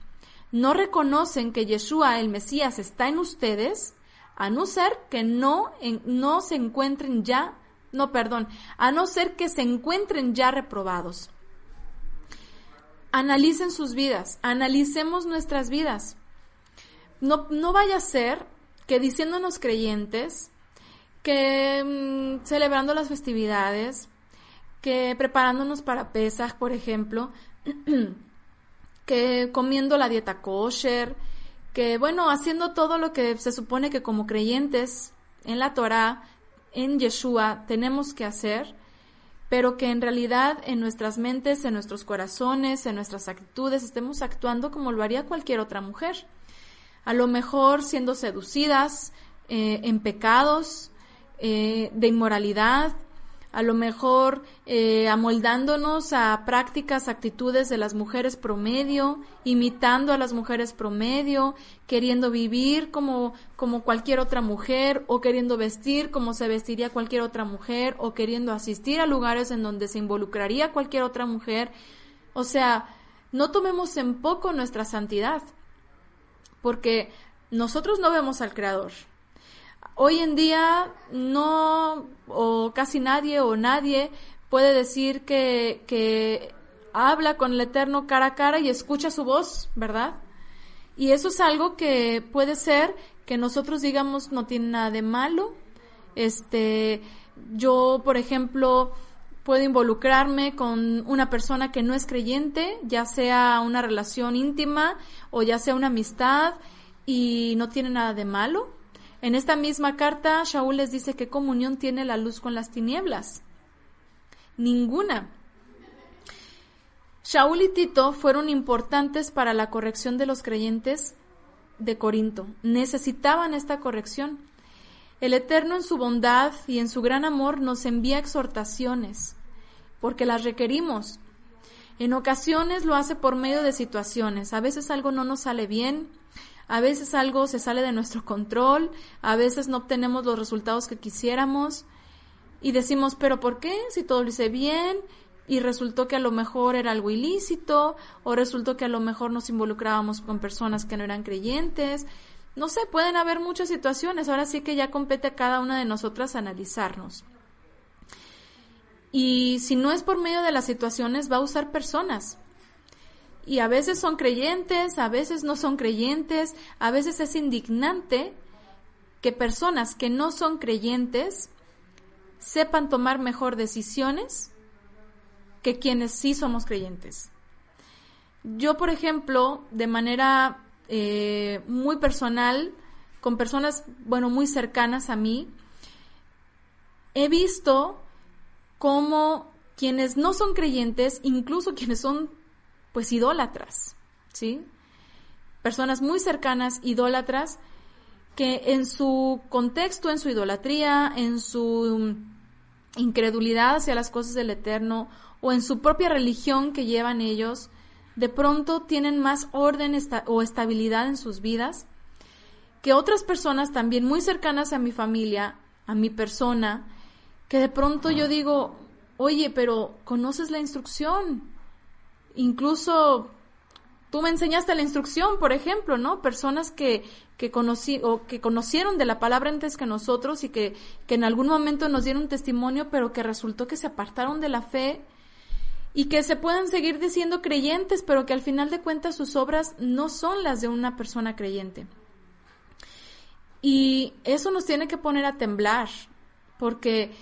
A: ¿No reconocen que Yeshua, el Mesías, está en ustedes? A no ser que no, no se encuentren ya no, perdón, a no ser que se encuentren ya reprobados. Analicen sus vidas, analicemos nuestras vidas. No, no vaya a ser que diciéndonos creyentes, que mm, celebrando las festividades, que preparándonos para Pesach, por ejemplo, que comiendo la dieta kosher, que bueno, haciendo todo lo que se supone que como creyentes en la Torah en Yeshua tenemos que hacer, pero que en realidad en nuestras mentes, en nuestros corazones, en nuestras actitudes estemos actuando como lo haría cualquier otra mujer. A lo mejor siendo seducidas eh, en pecados eh, de inmoralidad, a lo mejor eh, amoldándonos a prácticas, actitudes de las mujeres promedio, imitando a las mujeres promedio, queriendo vivir como, como cualquier otra mujer o queriendo vestir como se vestiría cualquier otra mujer o queriendo asistir a lugares en donde se involucraría cualquier otra mujer. O sea, no tomemos en poco nuestra santidad, porque nosotros no vemos al Creador, Hoy en día no, o casi nadie o nadie puede decir que, que habla con el Eterno cara a cara y escucha su voz, ¿verdad? Y eso es algo que puede ser que nosotros digamos no tiene nada de malo. Este, yo, por ejemplo, puedo involucrarme con una persona que no es creyente, ya sea una relación íntima o ya sea una amistad y no tiene nada de malo En esta misma carta, Shaul les dice qué comunión tiene la luz con las tinieblas. Ninguna. Shaul y Tito fueron importantes para la corrección de los creyentes de Corinto. Necesitaban esta corrección. El Eterno en su bondad y en su gran amor nos envía exhortaciones, porque las requerimos. En ocasiones lo hace por medio de situaciones. A veces algo no nos sale bien, a veces algo se sale de nuestro control, a veces no obtenemos los resultados que quisiéramos y decimos, pero ¿por qué? Si todo lo hice bien y resultó que a lo mejor era algo ilícito o resultó que a lo mejor nos involucrábamos con personas que no eran creyentes. No sé, pueden haber muchas situaciones. Ahora sí que ya compete a cada una de nosotras analizarnos. Y si no es por medio de las situaciones, va a usar personas. Y a veces son creyentes, a veces no son creyentes, a veces es indignante que personas que no son creyentes sepan tomar mejor decisiones que quienes sí somos creyentes. Yo, por ejemplo, de manera eh, muy personal, con personas, bueno, muy cercanas a mí, he visto cómo quienes no son creyentes, incluso quienes son pues idólatras, ¿sí? Personas muy cercanas, idólatras, que en su contexto, en su idolatría, en su incredulidad hacia las cosas del Eterno o en su propia religión que llevan ellos, de pronto tienen más orden o estabilidad en sus vidas que otras personas también muy cercanas a mi familia, a mi persona, que de pronto yo digo, oye, pero conoces la instrucción, incluso tú me enseñaste la instrucción, por ejemplo, ¿no? Personas que, que conocí o que conocieron de la palabra antes que nosotros y que, que en algún momento nos dieron testimonio, pero que resultó que se apartaron de la fe y que se puedan seguir diciendo creyentes, pero que al final de cuentas sus obras no son las de una persona creyente. Y eso nos tiene que poner a temblar, porque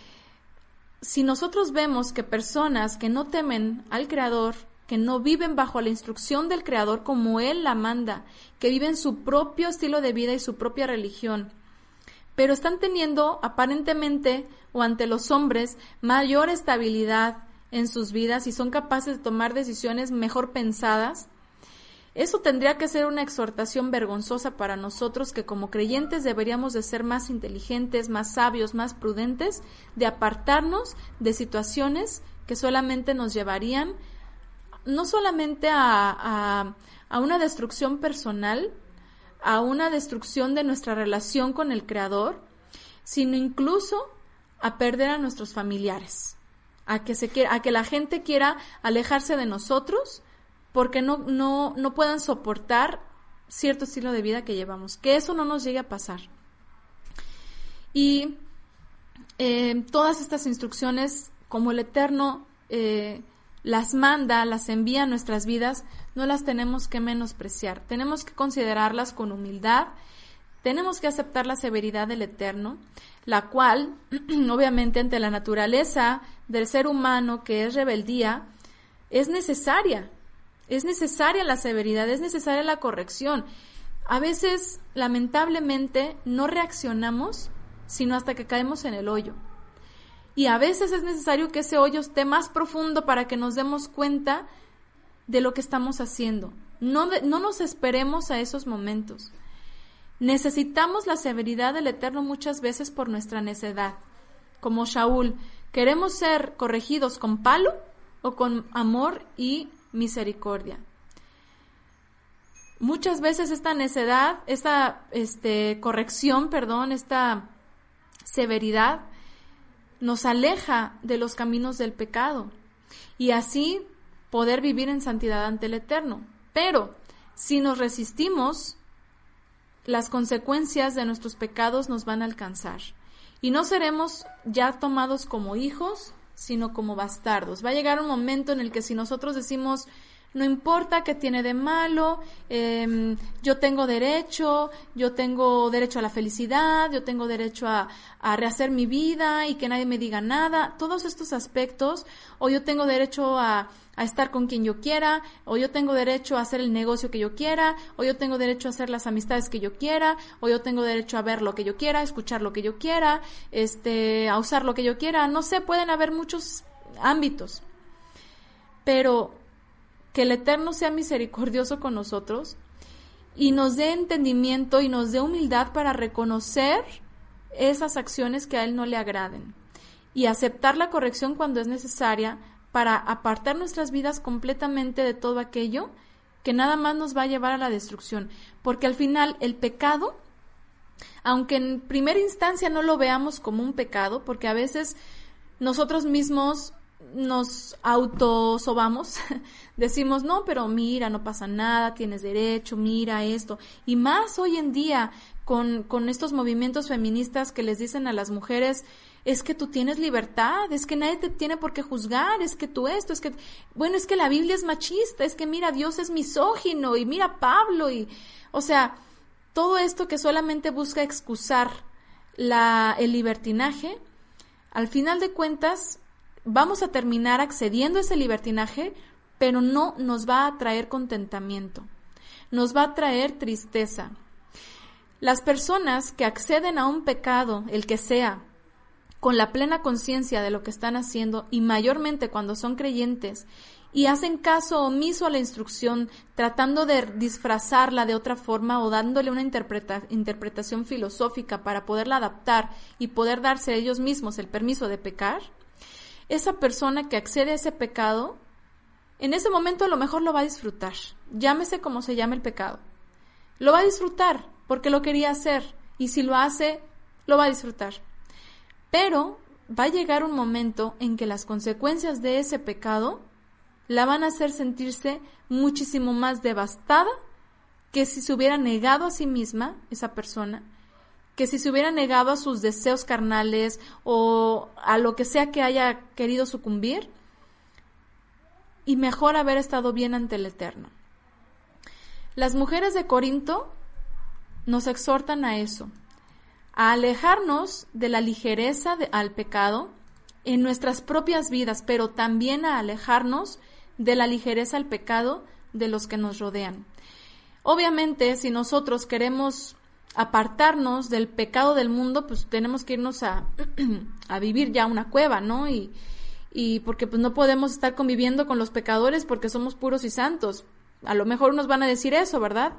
A: si nosotros vemos que personas que no temen al Creador, que no viven bajo la instrucción del Creador como Él la manda, que viven su propio estilo de vida y su propia religión, pero están teniendo aparentemente o ante los hombres mayor estabilidad en sus vidas y son capaces de tomar decisiones mejor pensadas, eso tendría que ser una exhortación vergonzosa para nosotros que como creyentes deberíamos de ser más inteligentes, más sabios, más prudentes, de apartarnos de situaciones que solamente nos llevarían no solamente a, a, una destrucción personal, a una destrucción de nuestra relación con el Creador, sino incluso a perder a nuestros familiares, a que, se a que la gente quiera alejarse de nosotros porque no, no, no puedan soportar cierto estilo de vida que llevamos, que eso no nos llegue a pasar. Y eh, todas estas instrucciones, como el Eterno eh, las manda, las envía a nuestras vidas, no las tenemos que menospreciar. Tenemos que considerarlas con humildad, tenemos que aceptar la severidad del Eterno, la cual, obviamente, ante la naturaleza del ser humano que es rebeldía, es necesaria. Es necesaria la severidad, es necesaria la corrección. A veces, lamentablemente, no reaccionamos sino hasta que caemos en el hoyo. Y a veces es necesario que ese hoyo esté más profundo para que nos demos cuenta de lo que estamos haciendo. No, no nos esperemos a esos momentos. Necesitamos la severidad del Eterno muchas veces por nuestra necedad. Como Shaul, ¿queremos ser corregidos con palo o con amor y misericordia? Muchas veces esta necedad, esta este, corrección, perdón, esta severidad nos aleja de los caminos del pecado y así poder vivir en santidad ante el Eterno. Pero si nos resistimos, las consecuencias de nuestros pecados nos van a alcanzar y no seremos ya tomados como hijos, sino como bastardos. Va a llegar un momento en el que si nosotros decimos, no importa qué tiene de malo, em, yo tengo derecho, yo tengo derecho a la felicidad, yo tengo derecho a, rehacer mi vida y que nadie me diga nada, todos estos aspectos, o yo tengo derecho a, estar con quien yo quiera, o yo tengo derecho a hacer el negocio que yo quiera, o yo tengo derecho a hacer las amistades que yo quiera, o yo tengo derecho a ver lo que yo quiera, escuchar lo que yo quiera, este, a usar lo que yo quiera, no sé, pueden haber muchos ámbitos. Pero que el Eterno sea misericordioso con nosotros y nos dé entendimiento y nos dé humildad para reconocer esas acciones que a Él no le agraden y aceptar la corrección cuando es necesaria para apartar nuestras vidas completamente de todo aquello que nada más nos va a llevar a la destrucción. Porque al final el pecado, aunque en primera instancia no lo veamos como un pecado, porque a veces nosotros mismos nos autosobamos, decimos, no, pero mira, no pasa nada, tienes derecho, mira esto. Y más hoy en día, con, con estos movimientos feministas que les dicen a las mujeres, es que tú tienes libertad, es que nadie te tiene por qué juzgar, es que tú esto, es que, bueno, es que la Biblia es machista, es que mira, Dios es misógino y mira Pablo y, o sea, todo esto que solamente busca excusar la, el libertinaje, al final de cuentas vamos a terminar accediendo a ese libertinaje, pero no nos va a traer contentamiento, nos va a traer tristeza. Las personas que acceden a un pecado, el que sea, con la plena conciencia de lo que están haciendo y mayormente cuando son creyentes y hacen caso omiso a la instrucción, tratando de disfrazarla de otra forma o dándole una interpretación filosófica para poderla adaptar y poder darse a ellos mismos el permiso de pecar, esa persona que accede a ese pecado, en ese momento a lo mejor lo va a disfrutar, llámese como se llame el pecado. Lo va a disfrutar porque lo quería hacer y si lo hace, lo va a disfrutar. Pero va a llegar un momento en que las consecuencias de ese pecado la van a hacer sentirse muchísimo más devastada que si se hubiera negado a sí misma, esa persona, que si se hubiera negado a sus deseos carnales o a lo que sea que haya querido sucumbir, y mejor haber estado bien ante el Eterno. Las mujeres de Corinto nos exhortan a eso, a alejarnos de la ligereza al pecado en nuestras propias vidas, pero también a alejarnos de la ligereza al pecado de los que nos rodean. Obviamente, si nosotros queremos apartarnos del pecado del mundo, pues tenemos que irnos a, a vivir ya una cueva, ¿no? Y porque pues no podemos estar conviviendo con los pecadores porque somos puros y santos. A lo mejor nos van a decir eso, ¿verdad?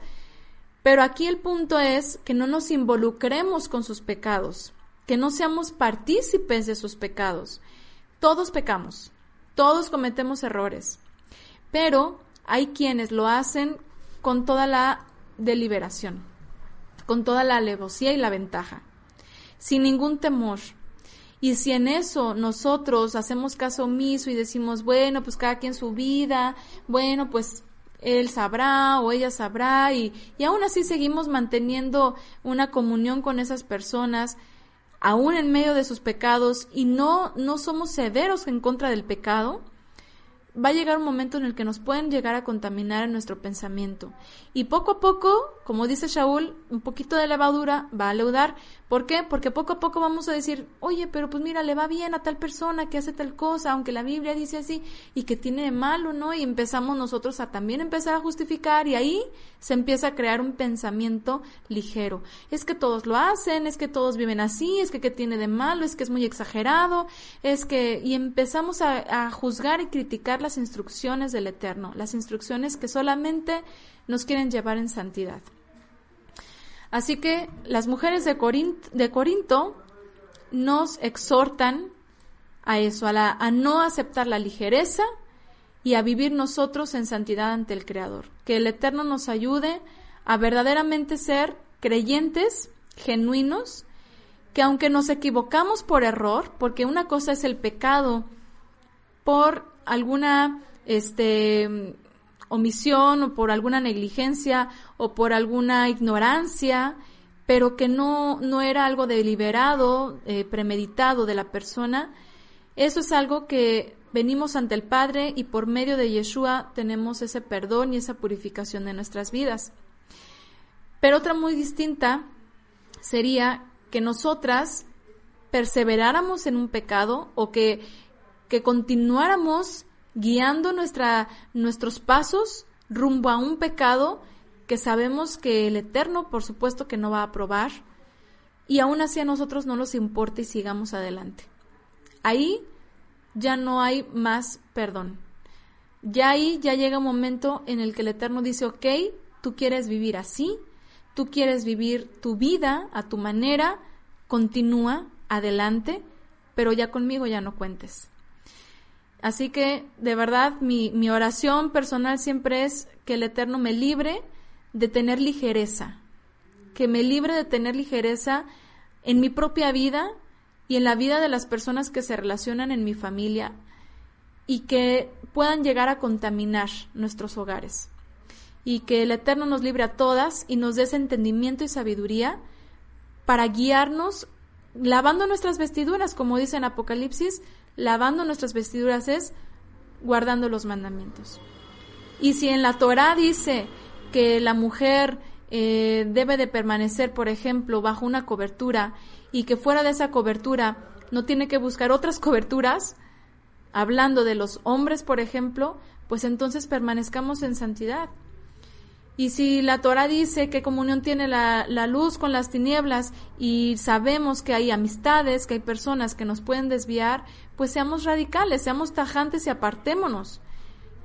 A: Pero aquí el punto es que no nos involucremos con sus pecados, que no seamos partícipes de sus pecados. Todos pecamos, todos cometemos errores, pero hay quienes lo hacen con toda la deliberación, con toda la alevosía y la ventaja, sin ningún temor. Y si en eso nosotros hacemos caso omiso y decimos, bueno, pues cada quien su vida, bueno, pues él sabrá o ella sabrá y, y aún así seguimos manteniendo una comunión con esas personas aún en medio de sus pecados y no, no somos severos en contra del pecado, va a llegar un momento en el que nos pueden llegar a contaminar en nuestro pensamiento. Y poco a poco, como dice Shaul, un poquito de levadura va a leudar. ¿Por qué? Porque poco a poco vamos a decir, oye, pero pues mira, le va bien a tal persona que hace tal cosa, aunque la Biblia dice así, y que tiene de malo, ¿no? Y empezamos nosotros a también empezar a justificar, y ahí se empieza a crear un pensamiento ligero. Es que todos lo hacen, es que todos viven así, es que qué tiene de malo, es que es muy exagerado, es que, y empezamos a, a juzgar y criticar las instrucciones del Eterno, las instrucciones que solamente nos quieren llevar en santidad. Así que las mujeres de, Corinto, nos exhortan a eso, a, a no aceptar la ligereza y a vivir nosotros en santidad ante el Creador. Que el Eterno nos ayude a verdaderamente ser creyentes, genuinos, que aunque nos equivocamos por error, porque una cosa es el pecado por alguna este omisión o por alguna negligencia o por alguna ignorancia, pero que no, no era algo deliberado, eh, premeditado de la persona, eso es algo que venimos ante el Padre y por medio de Yeshua tenemos ese perdón y esa purificación de nuestras vidas. Pero otra muy distinta sería que nosotras perseveráramos en un pecado o que, que continuáramos guiando nuestra, nuestros pasos rumbo a un pecado que sabemos que el Eterno, por supuesto, que no va a aprobar, y aún así a nosotros no nos importa y sigamos adelante. Ahí ya no hay más perdón. Ya ahí ya llega un momento en el que el Eterno dice, ok, tú quieres vivir así, tú quieres vivir tu vida a tu manera, continúa adelante, pero ya conmigo ya no cuentes. Así que, de verdad, mi, mi oración personal siempre es que el Eterno me libre de tener ligereza, que me libre de tener ligereza en mi propia vida y en la vida de las personas que se relacionan en mi familia y que puedan llegar a contaminar nuestros hogares. Y que el Eterno nos libre a todas y nos dé ese entendimiento y sabiduría para guiarnos lavando nuestras vestiduras, como dice en Apocalipsis, lavando nuestras vestiduras es guardando los mandamientos. Y si en la Torah dice que la mujer eh, debe de permanecer, por ejemplo, bajo una cobertura y que fuera de esa cobertura no tiene que buscar otras coberturas, hablando de los hombres, por ejemplo, pues entonces permanezcamos en santidad. Y si la Torah dice que comunión tiene la, la, luz con las tinieblas y sabemos que hay amistades, que hay personas que nos pueden desviar, pues seamos radicales, seamos tajantes y apartémonos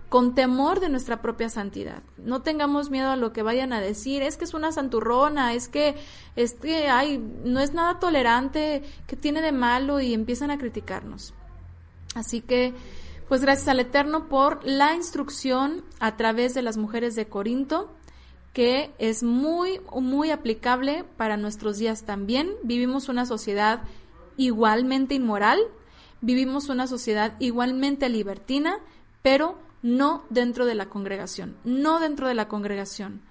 A: con temor de nuestra propia santidad. No tengamos miedo a lo que vayan a decir, es que es una santurrona, es que, es que hay, no es nada tolerante, que tiene de malo y empiezan a criticarnos. Así que, pues gracias al Eterno por la instrucción a través de las mujeres de Corinto que es muy, muy aplicable para nuestros días también. Vivimos una sociedad igualmente inmoral, vivimos una sociedad igualmente libertina, pero no dentro de la congregación, no dentro de la congregación.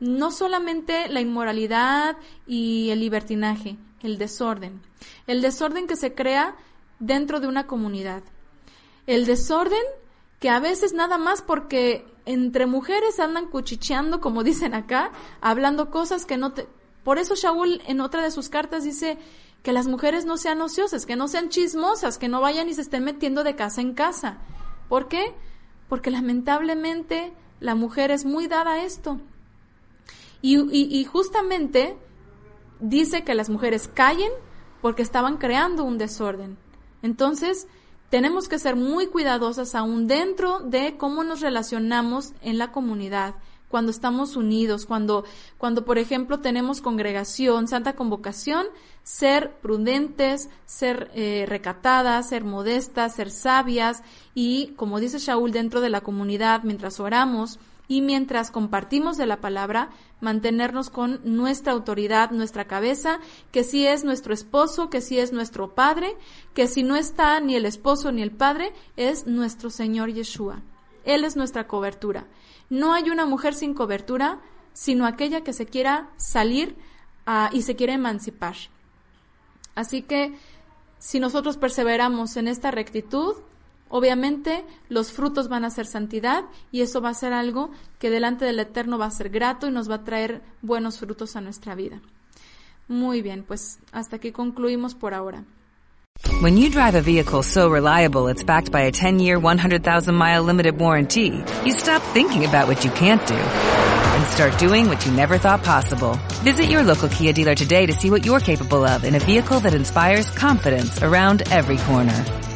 A: No solamente la inmoralidad y el libertinaje, el desorden. El desorden que se crea dentro de una comunidad. El desorden a veces nada más porque entre mujeres andan cuchicheando, como dicen acá, hablando cosas que no te... Por eso Shaul en otra de sus cartas dice que las mujeres no sean ociosas, que no sean chismosas, que no vayan y se estén metiendo de casa en casa. ¿Por qué? Porque lamentablemente la mujer es muy dada a esto. Y, y, y justamente dice que las mujeres callen porque estaban creando un desorden. Entonces, tenemos que ser muy cuidadosas aún dentro de cómo nos relacionamos en la comunidad, cuando estamos unidos, cuando, cuando por ejemplo tenemos congregación, santa convocación, ser prudentes, ser eh, recatadas, ser modestas, ser sabias y, como dice Shaul, dentro de la comunidad, mientras oramos, y mientras compartimos de la palabra, mantenernos con nuestra autoridad, nuestra cabeza, que si es nuestro esposo, que si es nuestro padre, que si no está ni el esposo ni el padre, es nuestro Señor Yeshua. Él es nuestra cobertura. No hay una mujer sin cobertura, sino aquella que se quiera salir ah, y se quiere emancipar. Así que si nosotros perseveramos en esta rectitud, Obviamente los frutos van a ser santidad y eso va a ser algo que delante del Eterno va a ser grato y nos va a traer buenos frutos a nuestra vida. Muy bien, pues hasta aquí concluimos por ahora.
B: When you drive a vehicle so reliable it's backed by a 10-year, 100,000-mile limited warranty, you stop thinking about what you can't do and start doing what you never thought possible. Visit your local Kia dealer today to see what you're capable of in a vehicle that inspires confidence around every corner.